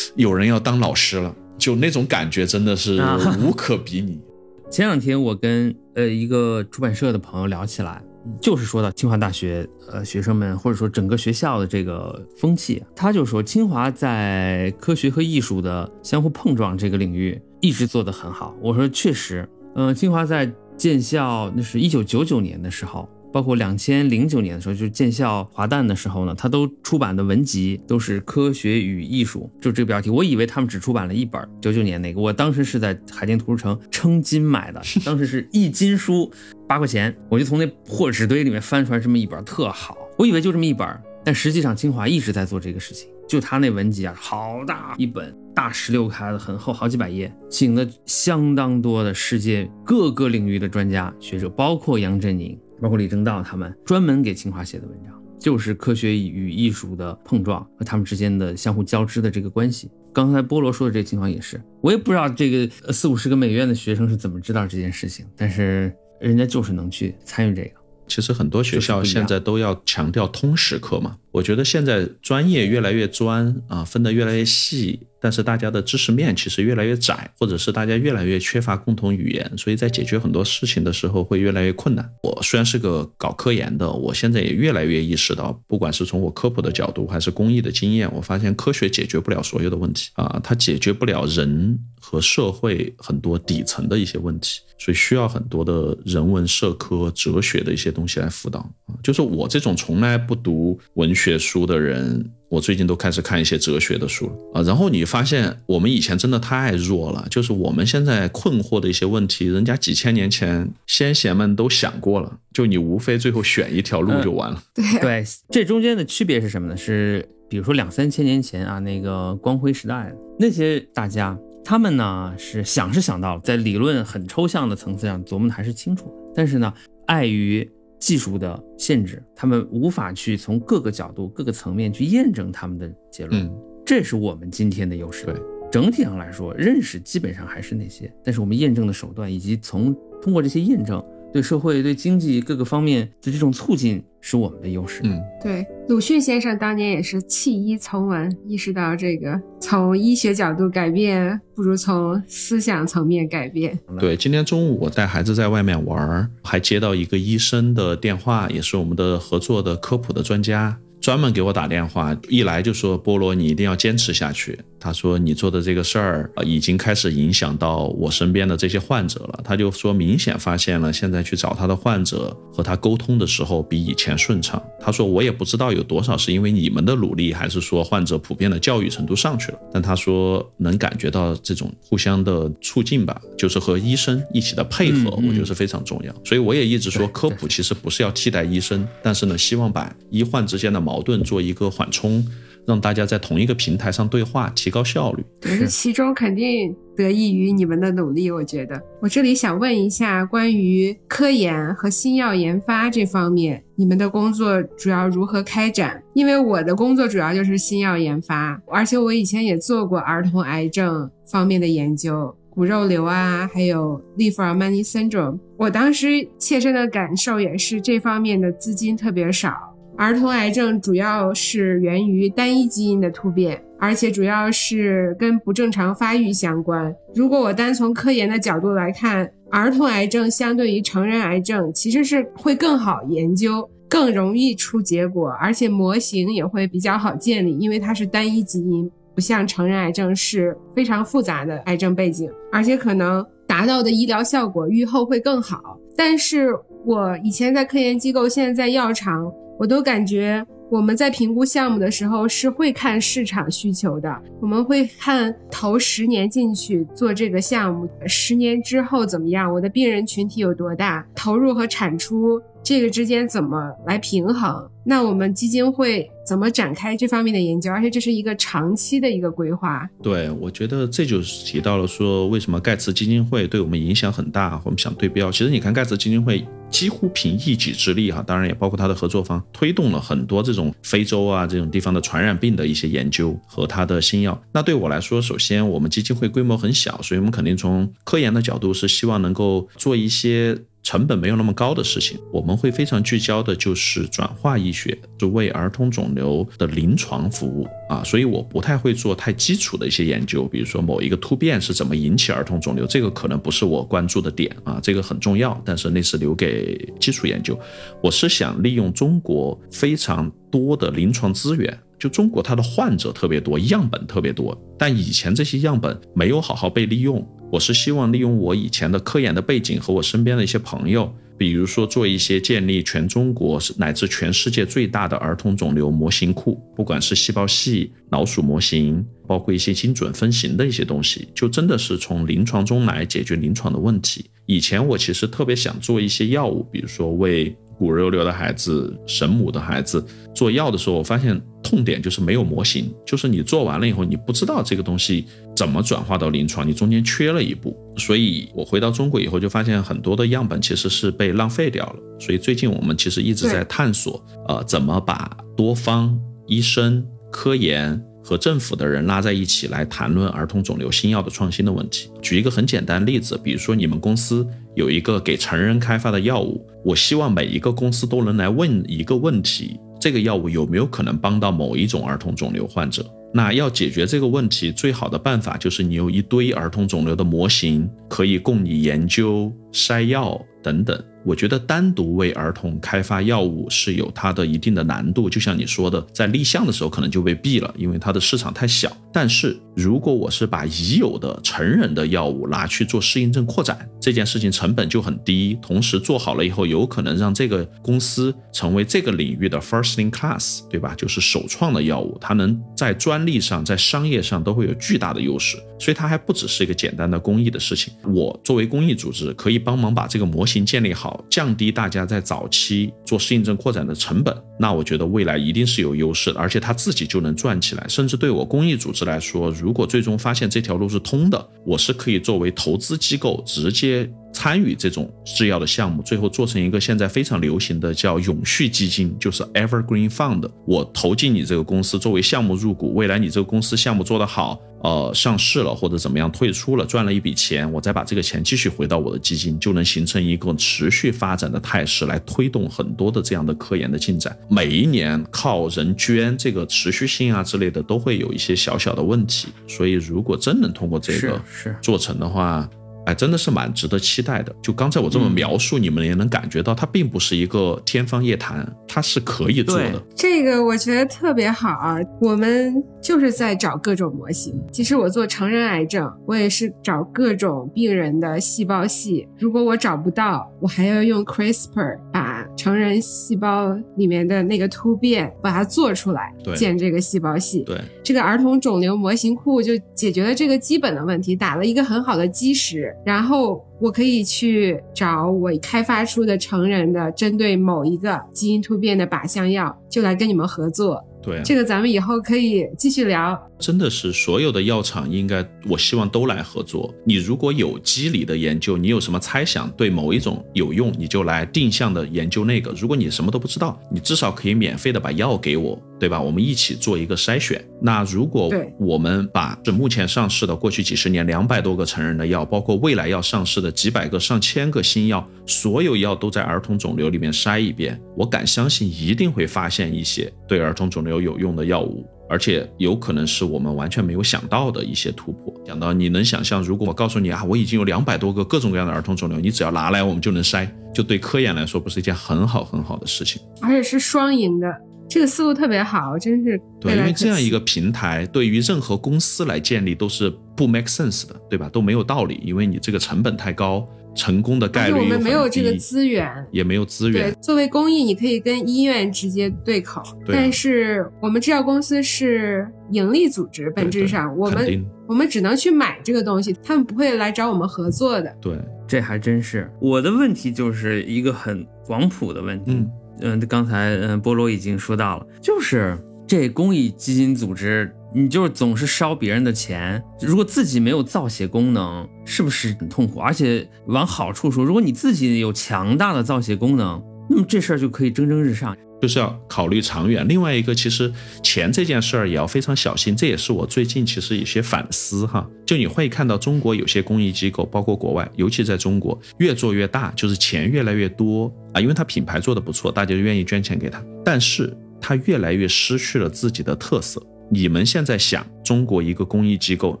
有人要当老师了，就那种感觉真的是啊无可比拟。前两天我跟呃一个出版社的朋友聊起来，就是说到清华大学呃学生们或者说整个学校的这个风气，他就说清华在科学和艺术的相互碰撞这个领域一直做得很好。我说确实，嗯、清华在建校那是一九九九年的时候。包括两千零九年的时候，就是建校华诞的时候呢，他都出版的文集都是科学与艺术，就这个标题。我以为他们只出版了一本，九九年那个，我当时是在海淀图书城称斤买的，当时是一斤书八块钱，我就从那破纸堆里面翻出来这么一本，特好。我以为就这么一本，但实际上清华一直在做这个事情。就他那文集啊，好大一本，大十六开的，很厚，好几百页，请了相当多的世界各个领域的专家学者，包括杨振宁，包括李政道他们，专门给清华写的文章，就是科学与艺术的碰撞和他们之间的相互交织的这个关系。刚才菠萝说的这个情况也是，我也不知道这个四五十个美院的学生是怎么知道这件事情，但是人家就是能去参与这个。其实很多学校现在都要强调通识课嘛。我觉得现在专业越来越专啊，分得越来越细，但是大家的知识面其实越来越窄，或者是大家越来越缺乏共同语言，所以在解决很多事情的时候会越来越困难。我虽然是个搞科研的，我现在也越来越意识到，不管是从我科普的角度，还是公益的经验，我发现科学解决不了所有的问题啊，它解决不了人和社会很多底层的一些问题，所以需要很多的人文社科、哲学的一些东西来辅导。就是我这种从来不读文学。学书的人，我最近都开始看一些哲学的书了啊。然后你发现，我们以前真的太弱了，就是我们现在困惑的一些问题，人家几千年前先贤们都想过了，就你无非最后选一条路就完了。对 对，这中间的区别是什么呢？是比如说两三千年前啊，那个光辉时代那些大家，他们呢是想是想到了，在理论很抽象的层次上琢磨的还是清楚的，但是呢，碍于技术的限制，他们无法去从各个角度、各个层面去验证他们的结论。嗯，这是我们今天的优势。对，整体上来说，认识基本上还是那些，但是我们验证的手段以及从通过这些验证。对社会、对经济各个方面的这种促进是我们的优势。嗯，对，鲁迅先生当年也是弃医从文，意识到这个从医学角度改变，不如从思想层面改变。对，今天中午我带孩子在外面玩，还接到一个医生的电话，也是我们的合作的科普的专家。专门给我打电话，一来就说菠萝，你一定要坚持下去。他说你做的这个事儿啊，已经开始影响到我身边的这些患者了。他就说明显发现了，现在去找他的患者和他沟通的时候比以前顺畅。他说我也不知道有多少是因为你们的努力，还是说患者普遍的教育程度上去了。但他说能感觉到这种互相的促进吧，就是和医生一起的配合，我觉得是非常重要。所以我也一直说，科普其实不是要替代医生，但是呢，希望把医患之间的矛矛盾做一个缓冲，让大家在同一个平台上对话，提高效率。是其中肯定得益于你们的努力。我觉得，我这里想问一下，关于科研和新药研发这方面，你们的工作主要如何开展？因为我的工作主要就是新药研发，而且我以前也做过儿童癌症方面的研究，骨肉瘤啊，还有利弗尔曼尼 syndrome。我当时切身的感受也是，这方面的资金特别少。儿童癌症主要是源于单一基因的突变，而且主要是跟不正常发育相关。如果我单从科研的角度来看，儿童癌症相对于成人癌症其实是会更好研究，更容易出结果，而且模型也会比较好建立，因为它是单一基因，不像成人癌症是非常复杂的癌症背景，而且可能达到的医疗效果预后会更好。但是我以前在科研机构，现在在药厂。我都感觉我们在评估项目的时候是会看市场需求的，我们会看投十年进去做这个项目，十年之后怎么样？我的病人群体有多大？投入和产出这个之间怎么来平衡？那我们基金会怎么展开这方面的研究？而且这是一个长期的一个规划。对，我觉得这就是提到了说，为什么盖茨基金会对我们影响很大？我们想对标，其实你看盖茨基金会。几乎凭一己之力哈，当然也包括他的合作方，推动了很多这种非洲啊这种地方的传染病的一些研究和他的新药。那对我来说，首先我们基金会规模很小，所以我们肯定从科研的角度是希望能够做一些。成本没有那么高的事情，我们会非常聚焦的，就是转化医学，就为儿童肿瘤的临床服务啊，所以我不太会做太基础的一些研究，比如说某一个突变是怎么引起儿童肿瘤，这个可能不是我关注的点啊，这个很重要，但是那是留给基础研究。我是想利用中国非常多的临床资源，就中国它的患者特别多，样本特别多，但以前这些样本没有好好被利用。我是希望利用我以前的科研的背景和我身边的一些朋友，比如说做一些建立全中国乃至全世界最大的儿童肿瘤模型库，不管是细胞系、老鼠模型，包括一些精准分型的一些东西，就真的是从临床中来解决临床的问题。以前我其实特别想做一些药物，比如说为骨肉瘤的孩子、神母的孩子做药的时候，我发现痛点就是没有模型，就是你做完了以后，你不知道这个东西怎么转化到临床，你中间缺了一步。所以我回到中国以后，就发现很多的样本其实是被浪费掉了。所以最近我们其实一直在探索，呃，怎么把多方医生、科研。和政府的人拉在一起来谈论儿童肿瘤新药的创新的问题。举一个很简单的例子，比如说你们公司有一个给成人开发的药物，我希望每一个公司都能来问一个问题：这个药物有没有可能帮到某一种儿童肿瘤患者？那要解决这个问题，最好的办法就是你有一堆儿童肿瘤的模型，可以供你研究、筛药等等。我觉得单独为儿童开发药物是有它的一定的难度，就像你说的，在立项的时候可能就被毙了，因为它的市场太小。但是如果我是把已有的成人的药物拿去做适应症扩展，这件事情成本就很低，同时做好了以后，有可能让这个公司成为这个领域的 first in class，对吧？就是首创的药物，它能在专利上、在商业上都会有巨大的优势。所以它还不只是一个简单的公益的事情。我作为公益组织，可以帮忙把这个模型建立好。降低大家在早期做适应症扩展的成本，那我觉得未来一定是有优势的，而且他自己就能赚起来。甚至对我公益组织来说，如果最终发现这条路是通的，我是可以作为投资机构直接参与这种制药的项目，最后做成一个现在非常流行的叫永续基金，就是 Evergreen Fund。我投进你这个公司作为项目入股，未来你这个公司项目做得好。呃，上市了或者怎么样退出了，赚了一笔钱，我再把这个钱继续回到我的基金，就能形成一个持续发展的态势，来推动很多的这样的科研的进展。每一年靠人捐，这个持续性啊之类的，都会有一些小小的问题。所以，如果真能通过这个做成的话。哎，真的是蛮值得期待的。就刚才我这么描述，你们也能感觉到，它并不是一个天方夜谭，它是可以做的。这个我觉得特别好啊！我们就是在找各种模型。其实我做成人癌症，我也是找各种病人的细胞系。如果我找不到，我还要用 CRISPR 把成人细胞里面的那个突变把它做出来，建这个细胞系。对，这个儿童肿瘤模型库就解决了这个基本的问题，打了一个很好的基石。然后我可以去找我开发出的成人的针对某一个基因突变的靶向药，就来跟你们合作。对，这个咱们以后可以继续聊。真的是所有的药厂应该，我希望都来合作。你如果有机理的研究，你有什么猜想对某一种有用，你就来定向的研究那个。如果你什么都不知道，你至少可以免费的把药给我，对吧？我们一起做一个筛选。那如果我们把这目前上市的过去几十年两百多个成人的药，包括未来要上市的几百个、上千个新药，所有药都在儿童肿瘤里面筛一遍，我敢相信一定会发现一些对儿童肿瘤有用的药物。而且有可能是我们完全没有想到的一些突破。讲到你能想象，如果我告诉你啊，我已经有两百多个各种各样的儿童肿瘤，你只要拿来，我们就能筛，就对科研来说，不是一件很好很好的事情。而且是双赢的，这个思路特别好，真是。对，因为这样一个平台，对于任何公司来建立都是不 make sense 的，对吧？都没有道理，因为你这个成本太高。成功的概率我们没有这个资源，也没有资源。对，作为公益，你可以跟医院直接对口，但是我们制药公司是盈利组织，本质上我们我们只能去买这个东西，他们不会来找我们合作的。对，这还真是。我的问题就是一个很广谱的问题。嗯嗯，刚才嗯菠萝已经说到了，就是这公益基金组织。你就是总是烧别人的钱，如果自己没有造血功能，是不是很痛苦？而且往好处说，如果你自己有强大的造血功能，那么这事儿就可以蒸蒸日上。就是要考虑长远。另外一个，其实钱这件事儿也要非常小心。这也是我最近其实有些反思哈。就你会看到中国有些公益机构，包括国外，尤其在中国越做越大，就是钱越来越多啊，因为它品牌做的不错，大家就愿意捐钱给他。但是它越来越失去了自己的特色。你们现在想中国一个公益机构，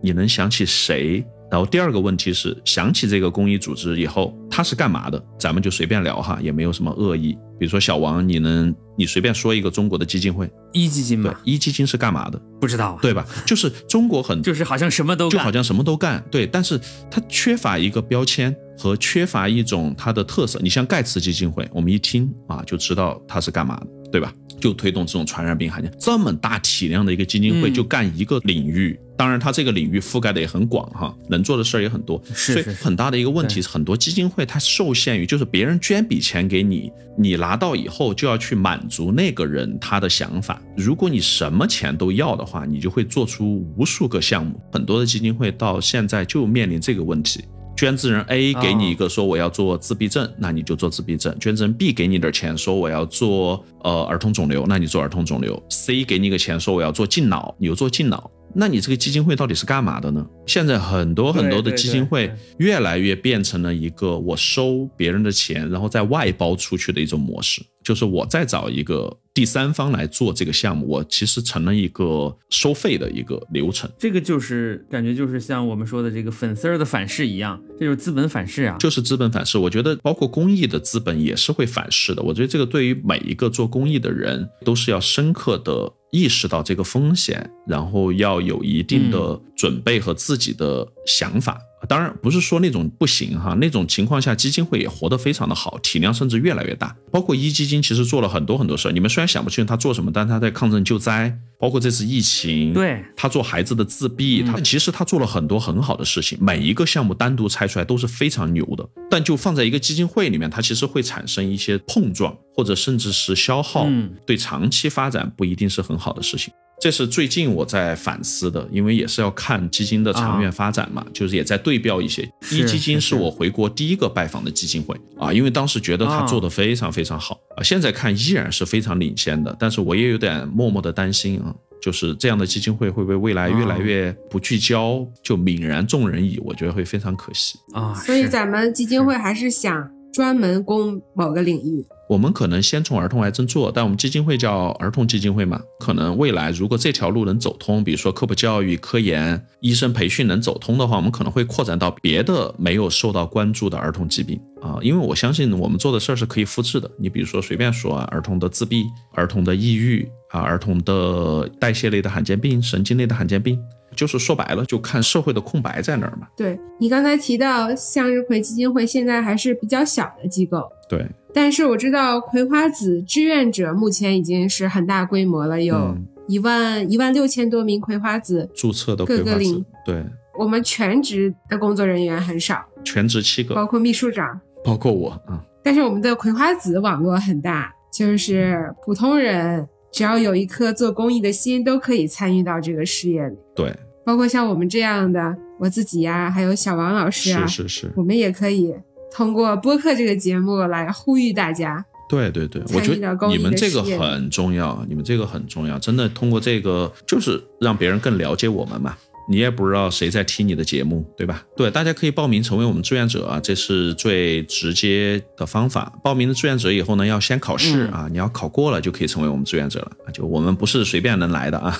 你能想起谁？然后第二个问题是，想起这个公益组织以后，它是干嘛的？咱们就随便聊哈，也没有什么恶意。比如说小王，你能你随便说一个中国的基金会，一基金吧？一基金是干嘛的？不知道，对吧？就是中国很 就是好像什么都就好像什么都干，对，但是它缺乏一个标签和缺乏一种它的特色。你像盖茨基金会，我们一听啊就知道它是干嘛的，对吧？就推动这种传染病罕见，这么大体量的一个基金会就干一个领域，当然，它这个领域覆盖的也很广哈，能做的事儿也很多。所以很大的一个问题是，很多基金会它受限于就是别人捐笔钱给你，你拿到以后就要去满足那个人他的想法。如果你什么钱都要的话，你就会做出无数个项目。很多的基金会到现在就面临这个问题。捐赠人 A 给你一个说我要做自闭症，那你就做自闭症；捐赠人 B 给你点钱说我要做呃儿童肿瘤，那你做儿童肿瘤。；C 给你个钱说我要做近脑，你就做近脑。那你这个基金会到底是干嘛的呢？现在很多很多的基金会越来越变成了一个我收别人的钱，然后再外包出去的一种模式，就是我再找一个第三方来做这个项目，我其实成了一个收费的一个流程。这个就是感觉就是像我们说的这个粉丝儿的反噬一样，这就是资本反噬啊。就是资本反噬。我觉得包括公益的资本也是会反噬的。我觉得这个对于每一个做公益的人都是要深刻的意识到这个风险，然后要有一定的准备和自己的想法。当然不是说那种不行哈，那种情况下基金会也活得非常的好，体量甚至越来越大。包括一基金其实做了很多很多事儿，你们虽然想不清楚他做什么，但他在抗震救灾，包括这次疫情，对。他做孩子的自闭，他其实他做了很多很好的事情，每一个项目单独拆出来都是非常牛的，但就放在一个基金会里面，它其实会产生一些碰撞，或者甚至是消耗，嗯对长期发展不一定是很好的事情。这是最近我在反思的，因为也是要看基金的长远发展嘛，就是也在对标一些。是一基金是是我回国第一个拜访的基金会啊，因为当时觉得他啊做的非常非常好啊，现在看依然是非常领先的，但是我也有点默默的担心啊，就是这样的基金会会不会未来越来越不聚焦，就泯然众人矣？我觉得会非常可惜。啊，所以咱们基金会还是想专门攻某个领域。我们可能先从儿童癌症做，但我们基金会叫儿童基金会嘛，可能未来如果这条路能走通，比如说科普教育、科研、医生培训能走通的话，我们可能会扩展到别的没有受到关注的儿童疾病啊，因为我相信我们做的事儿是可以复制的。你比如说随便说啊，儿童的自闭、儿童的抑郁啊、儿童的代谢类的罕见病、神经类的罕见病，就是说白了，就看社会的空白在哪儿嘛。对你刚才提到向日葵基金会现在还是比较小的机构，对，但是我知道葵花籽志愿者目前已经是很大规模了，有嗯一万一万六千多名葵花籽。注册的葵花籽各个领，对，我们全职的工作人员很少，全职七个，包括秘书长。包括我啊。但是我们的葵花籽网络很大，就是普通人只要有一颗做公益的心，都可以参与到这个事业里。对，包括像我们这样的，我自己呀、还有小王老师啊，是是是，我们也可以通过播客这个节目来呼吁大家。对对对，我觉得你们这个很重要，你们这个很重要，真的通过这个就是让别人更了解我们嘛。你也不知道谁在听你的节目，对吧？对，大家可以报名成为我们志愿者啊，这是最直接的方法。报名的志愿者以后呢，要先考试嗯啊，你要考过了就可以成为我们志愿者了。就我们不是随便能来的啊。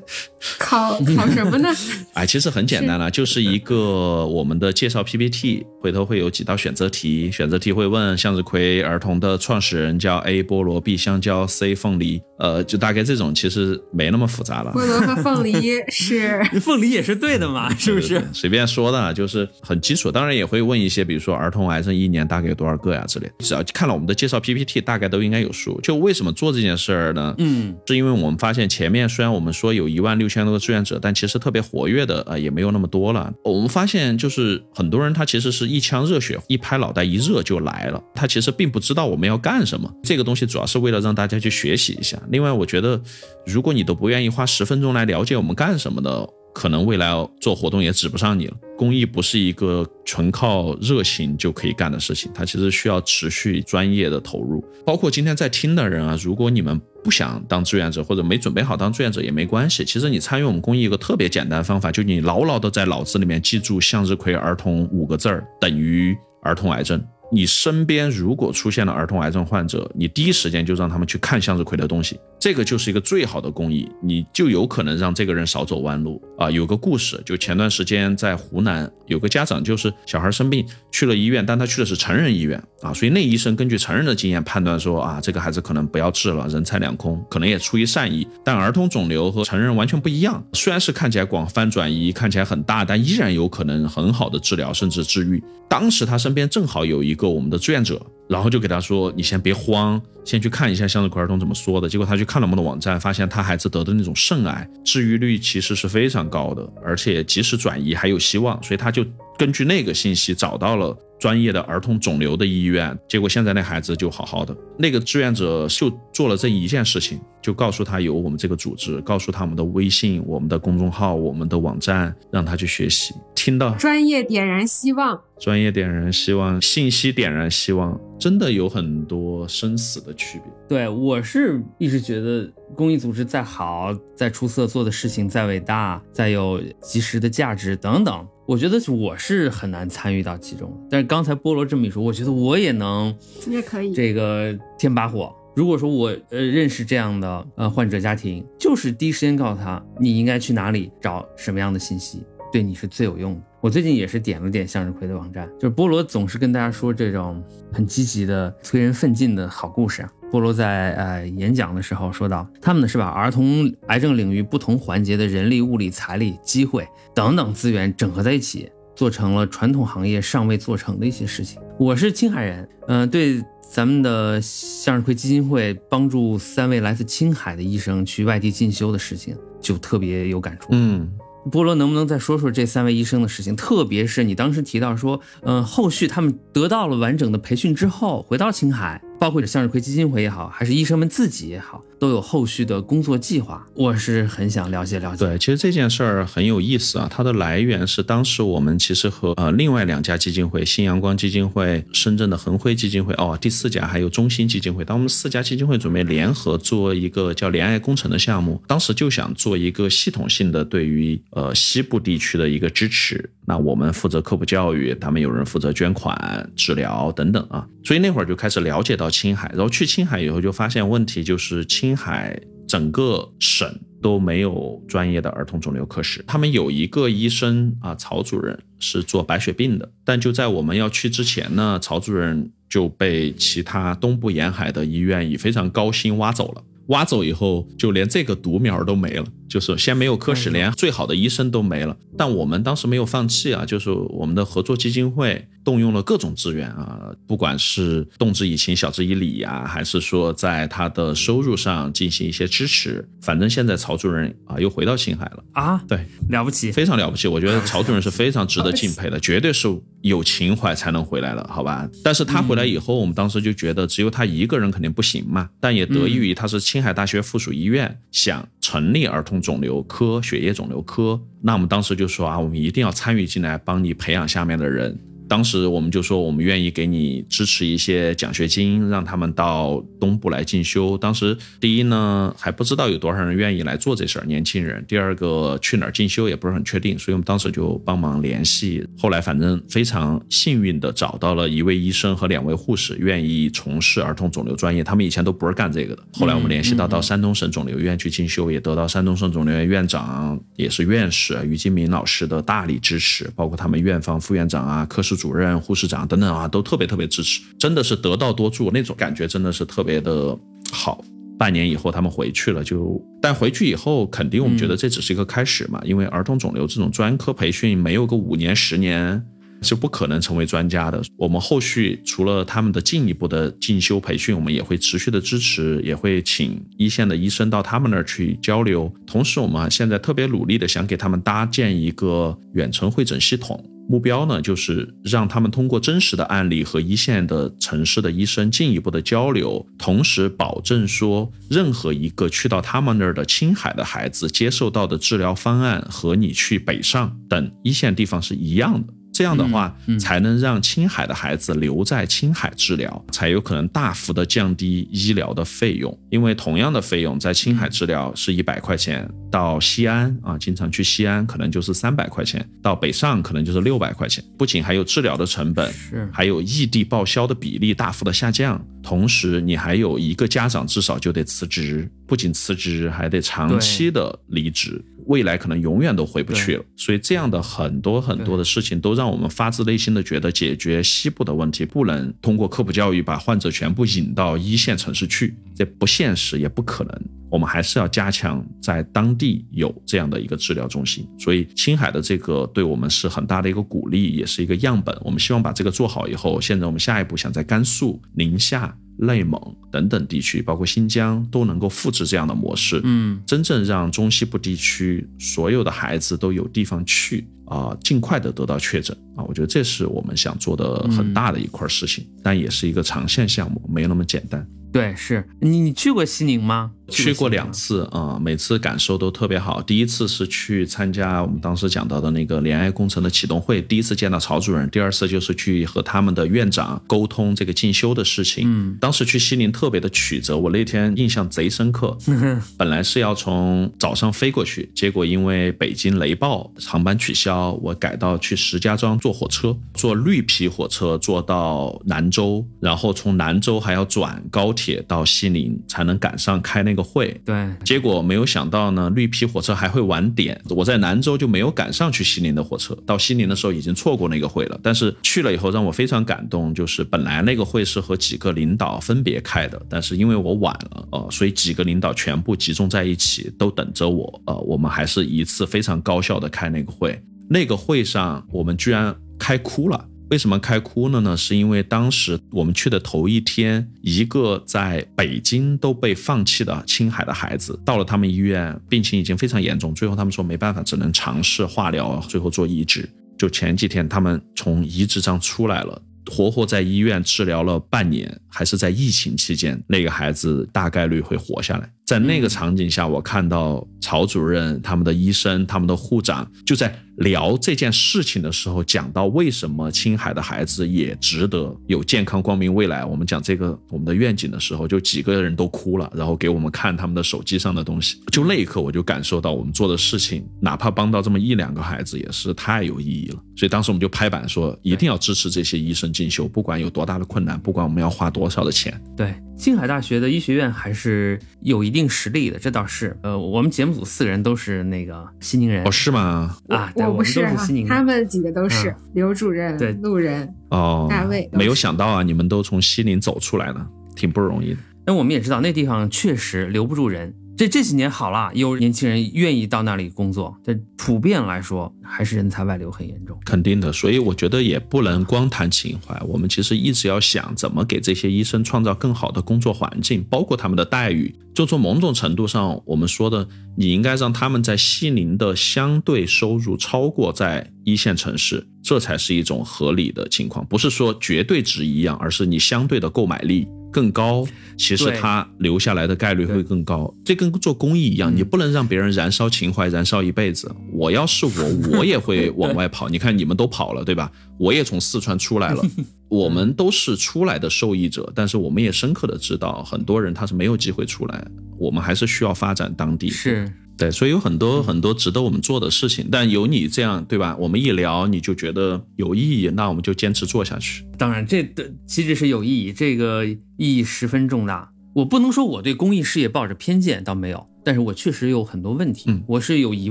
考考什么呢？哎，其实很简单了，就是一个我们的介绍 PPT，回头会有几道选择题，选择题会问向日葵儿童的创始人叫 A 菠萝，B 香蕉，C 凤梨，呃，就大概这种，其实没那么复杂了。菠萝和凤梨 是 凤梨也是对的嘛，是不是对对对？随便说的，啊就是很基础。当然也会问一些，比如说儿童癌症一年大概有多少个呀之类的。只要看了我们的介绍 PPT，大概都应该有数。就为什么做这件事儿呢？嗯，是因为我们发现前面虽然我们说有一万六千多个志愿者，但其实特别活跃的呃也没有那么多了。我们发现就是很多人他其实是一腔热血，一拍脑袋一热就来了，他其实并不知道我们要干什么。这个东西主要是为了让大家去学习一下。另外，我觉得如果你都不愿意花十分钟来了解我们干什么的，可能未来做活动也指不上你了。公益不是一个纯靠热情就可以干的事情，它其实需要持续专业的投入。包括今天在听的人啊，如果你们不想当志愿者或者没准备好当志愿者也没关系。其实你参与我们公益一个特别简单的方法，就你牢牢的在脑子里面记住“向日葵儿童”五个字儿等于儿童癌症。你身边如果出现了儿童癌症患者，你第一时间就让他们去看向日葵的东西，这个就是一个最好的公益，你就有可能让这个人少走弯路啊。有个故事，就前段时间在湖南有个家长，就是小孩生病去了医院，但他去的是成人医院啊，所以那医生根据成人的经验判断说啊，这个孩子可能不要治了，人财两空，可能也出于善意。但儿童肿瘤和成人完全不一样，虽然是看起来广泛转移，看起来很大，但依然有可能很好的治疗甚至治愈。当时他身边正好有一个我们的志愿者，然后就给他说：“你先别慌，先去看一下向日葵儿童怎么说的。”结果他去看了我们的网站，发现他孩子得的那种肾癌治愈率其实是非常高的，而且及时转移还有希望，所以他就根据那个信息找到了。专业的儿童肿瘤的医院，结果现在那孩子就好好的。那个志愿者就做了这一件事情，就告诉他有我们这个组织，告诉他们的微信、我们的公众号、我们的网站，让他去学习。听到专业点燃希望，专业点燃希望，信息点燃希望，真的有很多生死的区别。对我是一直觉得，公益组织再好、再出色，做的事情再伟大、再有及时的价值等等。我觉得我是很难参与到其中，但是刚才菠萝这么一说，我觉得我也能，也可以这个添把火。如果说我呃认识这样的呃患者家庭，就是第一时间告诉他你应该去哪里找什么样的信息，对你是最有用的。我最近也是点了点向日葵的网站，就是菠萝总是跟大家说这种很积极的催人奋进的好故事啊。菠萝在呃演讲的时候说到，他们呢是把儿童癌症领域不同环节的人力、物力、财力、机会等等资源整合在一起，做成了传统行业尚未做成的一些事情。我是青海人，嗯，对咱们的向日葵基金会帮助三位来自青海的医生去外地进修的事情，就特别有感触。嗯。波罗能不能再说说这三位医生的事情？特别是你当时提到说，嗯，后续他们得到了完整的培训之后，回到青海。包括向日葵基金会也好，还是医生们自己也好，都有后续的工作计划。我是很想了解了解。对，其实这件事儿很有意思啊。它的来源是当时我们其实和呃另外两家基金会，新阳光基金会、深圳的恒辉基金会，哦，第四家还有中心基金会。当我们四家基金会准备联合做一个叫怜爱工程的项目，当时就想做一个系统性的对于呃西部地区的一个支持。那我们负责科普教育，他们有人负责捐款、治疗等等啊。所以那会儿就开始了解到青海，然后去青海以后就发现问题就是青海整个省都没有专业的儿童肿瘤科室。他们有一个医生啊，曹主任是做白血病的，但就在我们要去之前呢，曹主任就被其他东部沿海的医院以非常高薪挖走了。挖走以后，就连这个独苗都没了。就是先没有科室，连最好的医生都没了。但我们当时没有放弃啊，就是我们的合作基金会动用了各种资源啊，不管是动之以情，晓之以理呀，还是说在他的收入上进行一些支持。反正现在曹主任啊又回到青海了啊，对，了不起，非常了不起。我觉得 曹主任是非常值得敬佩的，绝对是有情怀才能回来的，好吧？但是他回来以后，我们当时就觉得只有他一个人肯定不行嘛。但也得益于他是青海大学附属医院想成立儿童。肿瘤科、血液肿瘤科，那我们当时就说啊，我们一定要参与进来，帮你培养下面的人。当时我们就说，我们愿意给你支持一些奖学金，让他们到东部来进修。当时第一呢，还不知道有多少人愿意来做这事儿，年轻人；第二个去哪儿进修也不是很确定，所以我们当时就帮忙联系。后来反正非常幸运的找到了一位医生和两位护士，愿意从事儿童肿瘤专业。他们以前都不是干这个的。后来我们联系到到山东省肿瘤医院去进修，也得到山东省肿瘤院院长也是院士于金明老师的大力支持，包括他们院方副院长啊、科室。主任、护士长等等啊，都特别特别支持，真的是得道多助，那种感觉真的是特别的好。半年以后他们回去了，就但回去以后，肯定我们觉得这只是一个开始嘛，因为儿童肿瘤这种专科培训没有个五年十年是不可能成为专家的。我们后续除了他们的进一步的进修培训，我们也会持续的支持，也会请一线的医生到他们那儿去交流。同时，我们现在特别努力的想给他们搭建一个远程会诊系统。目标呢，就是让他们通过真实的案例和一线的城市的医生进一步的交流，同时保证说，任何一个去到他们那儿的青海的孩子接受到的治疗方案和你去北上等一线地方是一样的。这样的话，才能让青海的孩子留在青海治疗，才有可能大幅的降低医疗的费用。因为同样的费用在青海治疗是一百块钱，到西安啊，经常去西安可能就是三百块钱，到北上可能就是六百块钱。不仅还有治疗的成本，是还有异地报销的比例大幅的下降，同时你还有一个家长至少就得辞职，不仅辞职，还得长期的离职。未来可能永远都回不去了，所以这样的很多很多的事情都让我们发自内心的觉得，解决西部的问题不能通过科普教育把患者全部引到一线城市去。这不现实，也不可能。我们还是要加强在当地有这样的一个治疗中心。所以青海的这个对我们是很大的一个鼓励，也是一个样本。我们希望把这个做好以后，现在我们下一步想在甘肃、宁夏。内蒙等等地区，包括新疆，都能够复制这样的模式，嗯，真正让中西部地区所有的孩子都有地方去啊，尽快的得到确诊啊，我觉得这是我们想做的很大的一块事情，但也是一个长线项目，没有那么简单。对，是你你去过西宁吗？去过两次啊，每次感受都特别好。第一次是去参加我们当时讲到的那个联爱工程的启动会，第一次见到曹主任；第二次就是去和他们的院长沟通这个进修的事情。嗯，当时去西宁特别的曲折，我那天印象贼深刻。本来是要从早上飞过去，结果因为北京雷暴，航班取消，我改到去石家庄坐火车，坐绿皮火车坐到兰州，然后从兰州还要转高铁到西宁，才能赶上开那个。会对，结果没有想到呢，绿皮火车还会晚点。我在兰州就没有赶上去西宁的火车，到西宁的时候已经错过那个会了。但是去了以后让我非常感动，就是本来那个会是和几个领导分别开的，但是因为我晚了，呃，所以几个领导全部集中在一起，都等着我。呃，我们还是一次非常高效的开那个会。那个会上我们居然开哭了。为什么开哭了呢？是因为当时我们去的头一天，一个在北京都被放弃的青海的孩子到了他们医院，病情已经非常严重，最后他们说没办法，只能尝试化疗，最后做移植。就前几天他们从移植上出来了，活活在医院治疗了半年，还是在疫情期间，那个孩子大概率会活下来。在那个场景下，我看到曹主任、他们的医生、他们的护长就在。聊这件事情的时候，讲到为什么青海的孩子也值得有健康光明未来。我们讲这个我们的愿景的时候，就几个人都哭了，然后给我们看他们的手机上的东西。就那一刻，我就感受到我们做的事情，哪怕帮到这么一两个孩子，也是太有意义了。所以当时我们就拍板说，一定要支持这些医生进修，不管有多大的困难，不管我们要花多少的钱。对，青海大学的医学院还是有一定实力的，这倒是。呃，我们节目组四个人都是那个西宁人。哦，是吗？啊。我不是哈，他们几个都是刘主任、对路人哦，大卫。没有想到啊，你们都从西宁走出来了，挺不容易的。那我们也知道，那地方确实留不住人。这这几年好了，有年轻人愿意到那里工作。这普遍来说，还是人才外流很严重。肯定的，所以我觉得也不能光谈情怀。我们其实一直要想怎么给这些医生创造更好的工作环境，包括他们的待遇。就从某种程度上，我们说的，你应该让他们在西宁的相对收入超过在一线城市，这才是一种合理的情况。不是说绝对值一样，而是你相对的购买力。更高，其实他留下来的概率会更高。这跟做公益一样，你不能让别人燃烧情怀，燃烧一辈子。我要是我，我也会往外跑。你看你们都跑了，对吧？我也从四川出来了。我们都是出来的受益者，但是我们也深刻的知道，很多人他是没有机会出来。我们还是需要发展当地。是。对，所以有很多很多值得我们做的事情，但有你这样，对吧？我们一聊你就觉得有意义，那我们就坚持做下去。当然，这的其实是有意义，这个意义十分重大。我不能说我对公益事业抱着偏见，倒没有，但是我确实有很多问题，我是有疑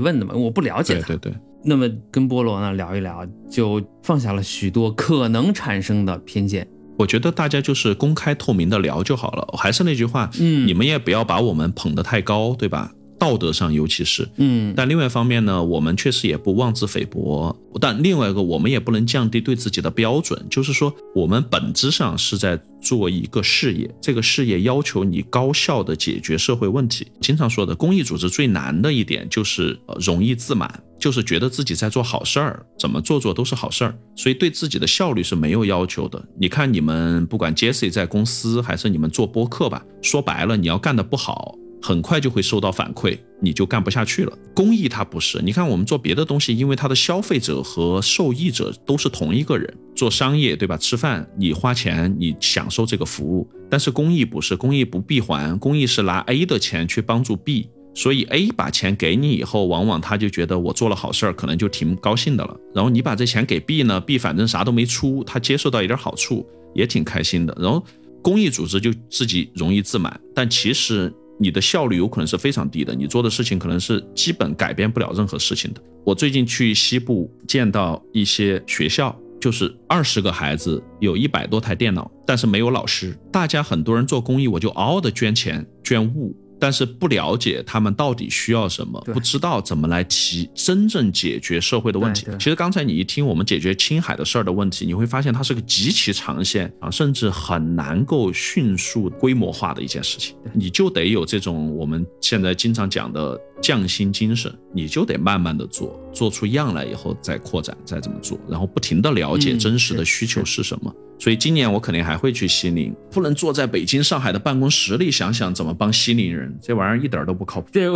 问的嘛，我不了解它。对对对。那么跟菠萝呢聊一聊，就放下了许多可能产生的偏见。我觉得大家就是公开透明的聊就好了。还是那句话，嗯，你们也不要把我们捧得太高，对吧？道德上，尤其是，嗯，但另外一方面呢，我们确实也不妄自菲薄。但另外一个，我们也不能降低对自己的标准。就是说，我们本质上是在做一个事业，这个事业要求你高效的解决社会问题。经常说的，公益组织最难的一点就是容易自满，就是觉得自己在做好事儿，怎么做做都是好事儿，所以对自己的效率是没有要求的。你看，你们不管 Jesse 在公司，还是你们做播客吧，说白了，你要干的不好。很快就会收到反馈，你就干不下去了。公益它不是，你看我们做别的东西，因为它的消费者和受益者都是同一个人。做商业对吧？吃饭你花钱，你享受这个服务。但是公益不是，公益不闭环，公益是拿 A 的钱去帮助 B，所以 A 把钱给你以后，往往他就觉得我做了好事儿，可能就挺高兴的了。然后你把这钱给 B 呢，B 反正啥都没出，他接受到一点好处也挺开心的。然后公益组织就自己容易自满，但其实。你的效率有可能是非常低的，你做的事情可能是基本改变不了任何事情的。我最近去西部见到一些学校，就是二十个孩子，有一百多台电脑，但是没有老师。大家很多人做公益，我就嗷嗷的捐钱捐物。但是不了解他们到底需要什么，不知道怎么来提真正解决社会的问题。其实刚才你一听我们解决青海的事儿的问题，你会发现它是个极其长线啊，甚至很难够迅速规模化的一件事情。你就得有这种我们现在经常讲的匠心精神，你就得慢慢的做，做出样来以后再扩展，再怎么做，然后不停的了解真实的需求是什么。所以今年我肯定还会去西宁，不能坐在北京、上海的办公室里想想怎么帮西宁人，这玩意儿一点都不靠谱。对，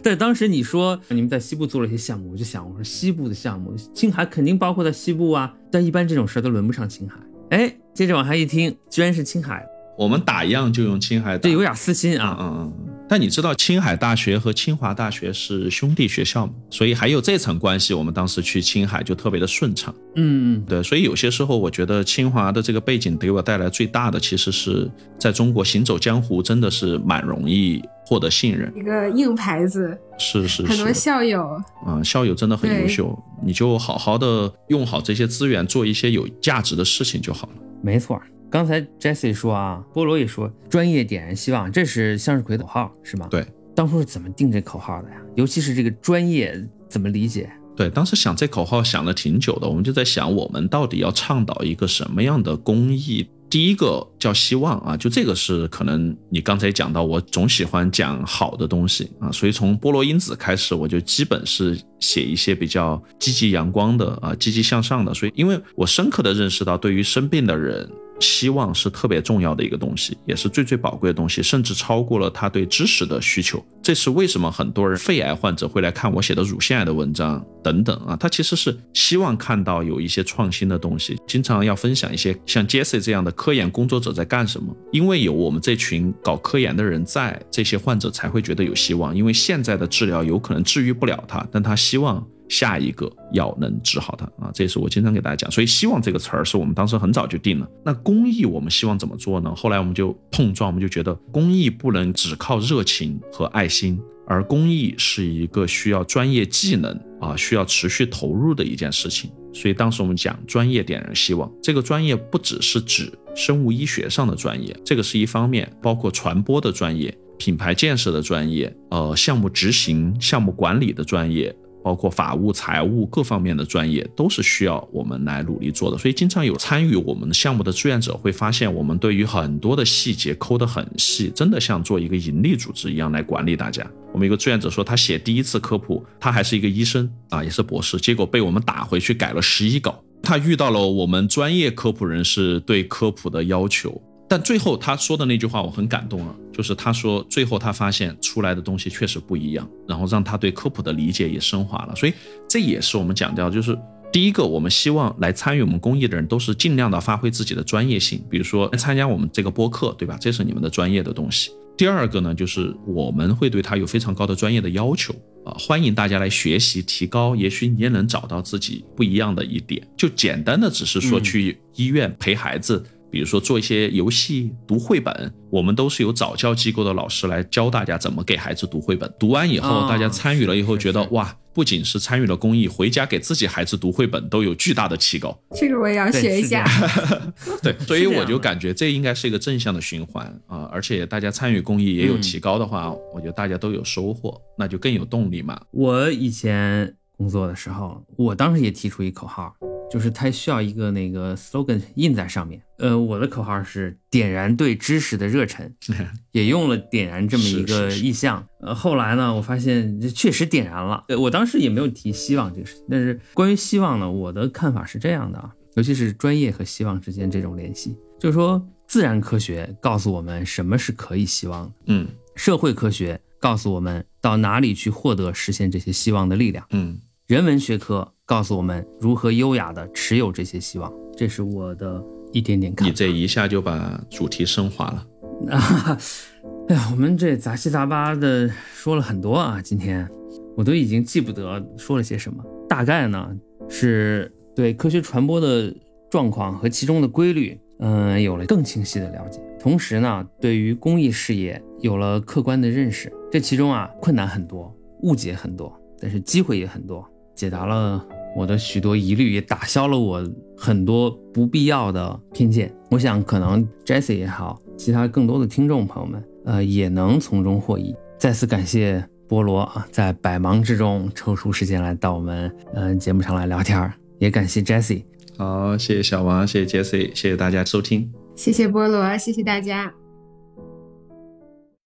对当时你说你们在西部做了一些项目，我就想，我说西部的项目，青海肯定包括在西部啊，但一般这种事儿都轮不上青海。哎，接着往下一听，居然是青海。我们打样就用青海，对有点私心啊。嗯嗯。但你知道青海大学和清华大学是兄弟学校吗？所以还有这层关系，我们当时去青海就特别的顺畅。嗯嗯，对，所以有些时候我觉得清华的这个背景给我带来最大的，其实是在中国行走江湖真的是蛮容易获得信任，一个硬牌子。是是是，很多校友啊，校友真的很优秀，你就好好的用好这些资源，做一些有价值的事情就好了。没错。刚才 Jesse 说啊，菠萝也说，专业点燃希望，这是向日葵的口号是吗？对，当初是怎么定这口号的呀？尤其是这个专业怎么理解？对，当时想这口号想了挺久的，我们就在想，我们到底要倡导一个什么样的公益？第一个叫希望啊，就这个是可能你刚才讲到，我总喜欢讲好的东西啊，所以从菠萝因子开始，我就基本是写一些比较积极阳光的啊，积极向上的。所以，因为我深刻的认识到，对于生病的人。希望是特别重要的一个东西，也是最最宝贵的东西，甚至超过了他对知识的需求。这是为什么很多人肺癌患者会来看我写的乳腺癌的文章等等啊？他其实是希望看到有一些创新的东西，经常要分享一些 像 Jesse 这样的科研工作者在干什么。因为有我们这群搞科研的人在，这些患者才会觉得有希望。因为现在的治疗有可能治愈不了他，但他希望。下一个要能治好它啊，这也是我经常给大家讲。所以希望这个词儿是我们当时很早就定了。那公益我们希望怎么做呢？后来我们就碰撞，我们就觉得公益不能只靠热情和爱心，而公益是一个需要专业技能啊，需要持续投入的一件事情。所以当时我们讲专业点燃希望，这个专业不只是指生物医学上的专业，这个是一方面，包括传播的专业、品牌建设的专业、呃项目执行、项目管理的专业。包括法务、财务各方面的专业都是需要我们来努力做的，所以经常有参与我们项目的志愿者会发现，我们对于很多的细节抠得很细，真的像做一个盈利组织一样来管理大家。我们一个志愿者说，他写第一次科普，他还是一个医生啊，也是博士，结果被我们打回去改了十一稿。他遇到了我们专业科普人士对科普的要求。但最后他说的那句话我很感动啊，就是他说最后他发现出来的东西确实不一样，然后让他对科普的理解也升华了。所以这也是我们讲到，就是第一个，我们希望来参与我们公益的人都是尽量的发挥自己的专业性，比如说参加我们这个播客，对吧？这是你们的专业的东西。第二个呢，就是我们会对他有非常高的专业的要求啊，欢迎大家来学习提高，也许你也能找到自己不一样的一点。就简单的只是说去医院陪孩子。比如说做一些游戏、读绘本，我们都是有早教机构的老师来教大家怎么给孩子读绘本。读完以后，大家参与了以后，觉得哇，不仅是参与了公益，回家给自己孩子读绘本都有巨大的提高。这个我也要学一下。对，所以我就感觉这应该是一个正向的循环啊！而且大家参与公益也有提高的话，我觉得大家都有收获，那就更有动力嘛。我以前工作的时候，我当时也提出一口号。就是它需要一个那个 slogan 印在上面。呃，我的口号是点燃对知识的热忱，也用了点燃这么一个意象。呃，后来呢，我发现确实点燃了。我当时也没有提希望这个事情，但是关于希望呢，我的看法是这样的啊，尤其是专业和希望之间这种联系，就是说自然科学告诉我们什么是可以希望的，嗯，社会科学告诉我们到哪里去获得实现这些希望的力量，嗯。人文学科告诉我们如何优雅的持有这些希望，这是我的一点点看法。你这一下就把主题升华了。啊 哎呀，我们这杂七杂八的说了很多啊，今天我都已经记不得说了些什么。大概呢是对科学传播的状况和其中的规律，嗯，有了更清晰的了解。同时呢，对于公益事业有了客观的认识。这其中啊，困难很多，误解很多，但是机会也很多。解答了我的许多疑虑，也打消了我很多不必要的偏见。我想，可能 Jesse 也好，其他更多的听众朋友们，呃，也能从中获益。再次感谢菠萝啊，在百忙之中抽出时间来到我们嗯节目上来聊天儿，也感谢 Jesse。好，谢谢小王，谢谢 Jesse，谢谢大家收听，谢谢菠萝，谢谢大家。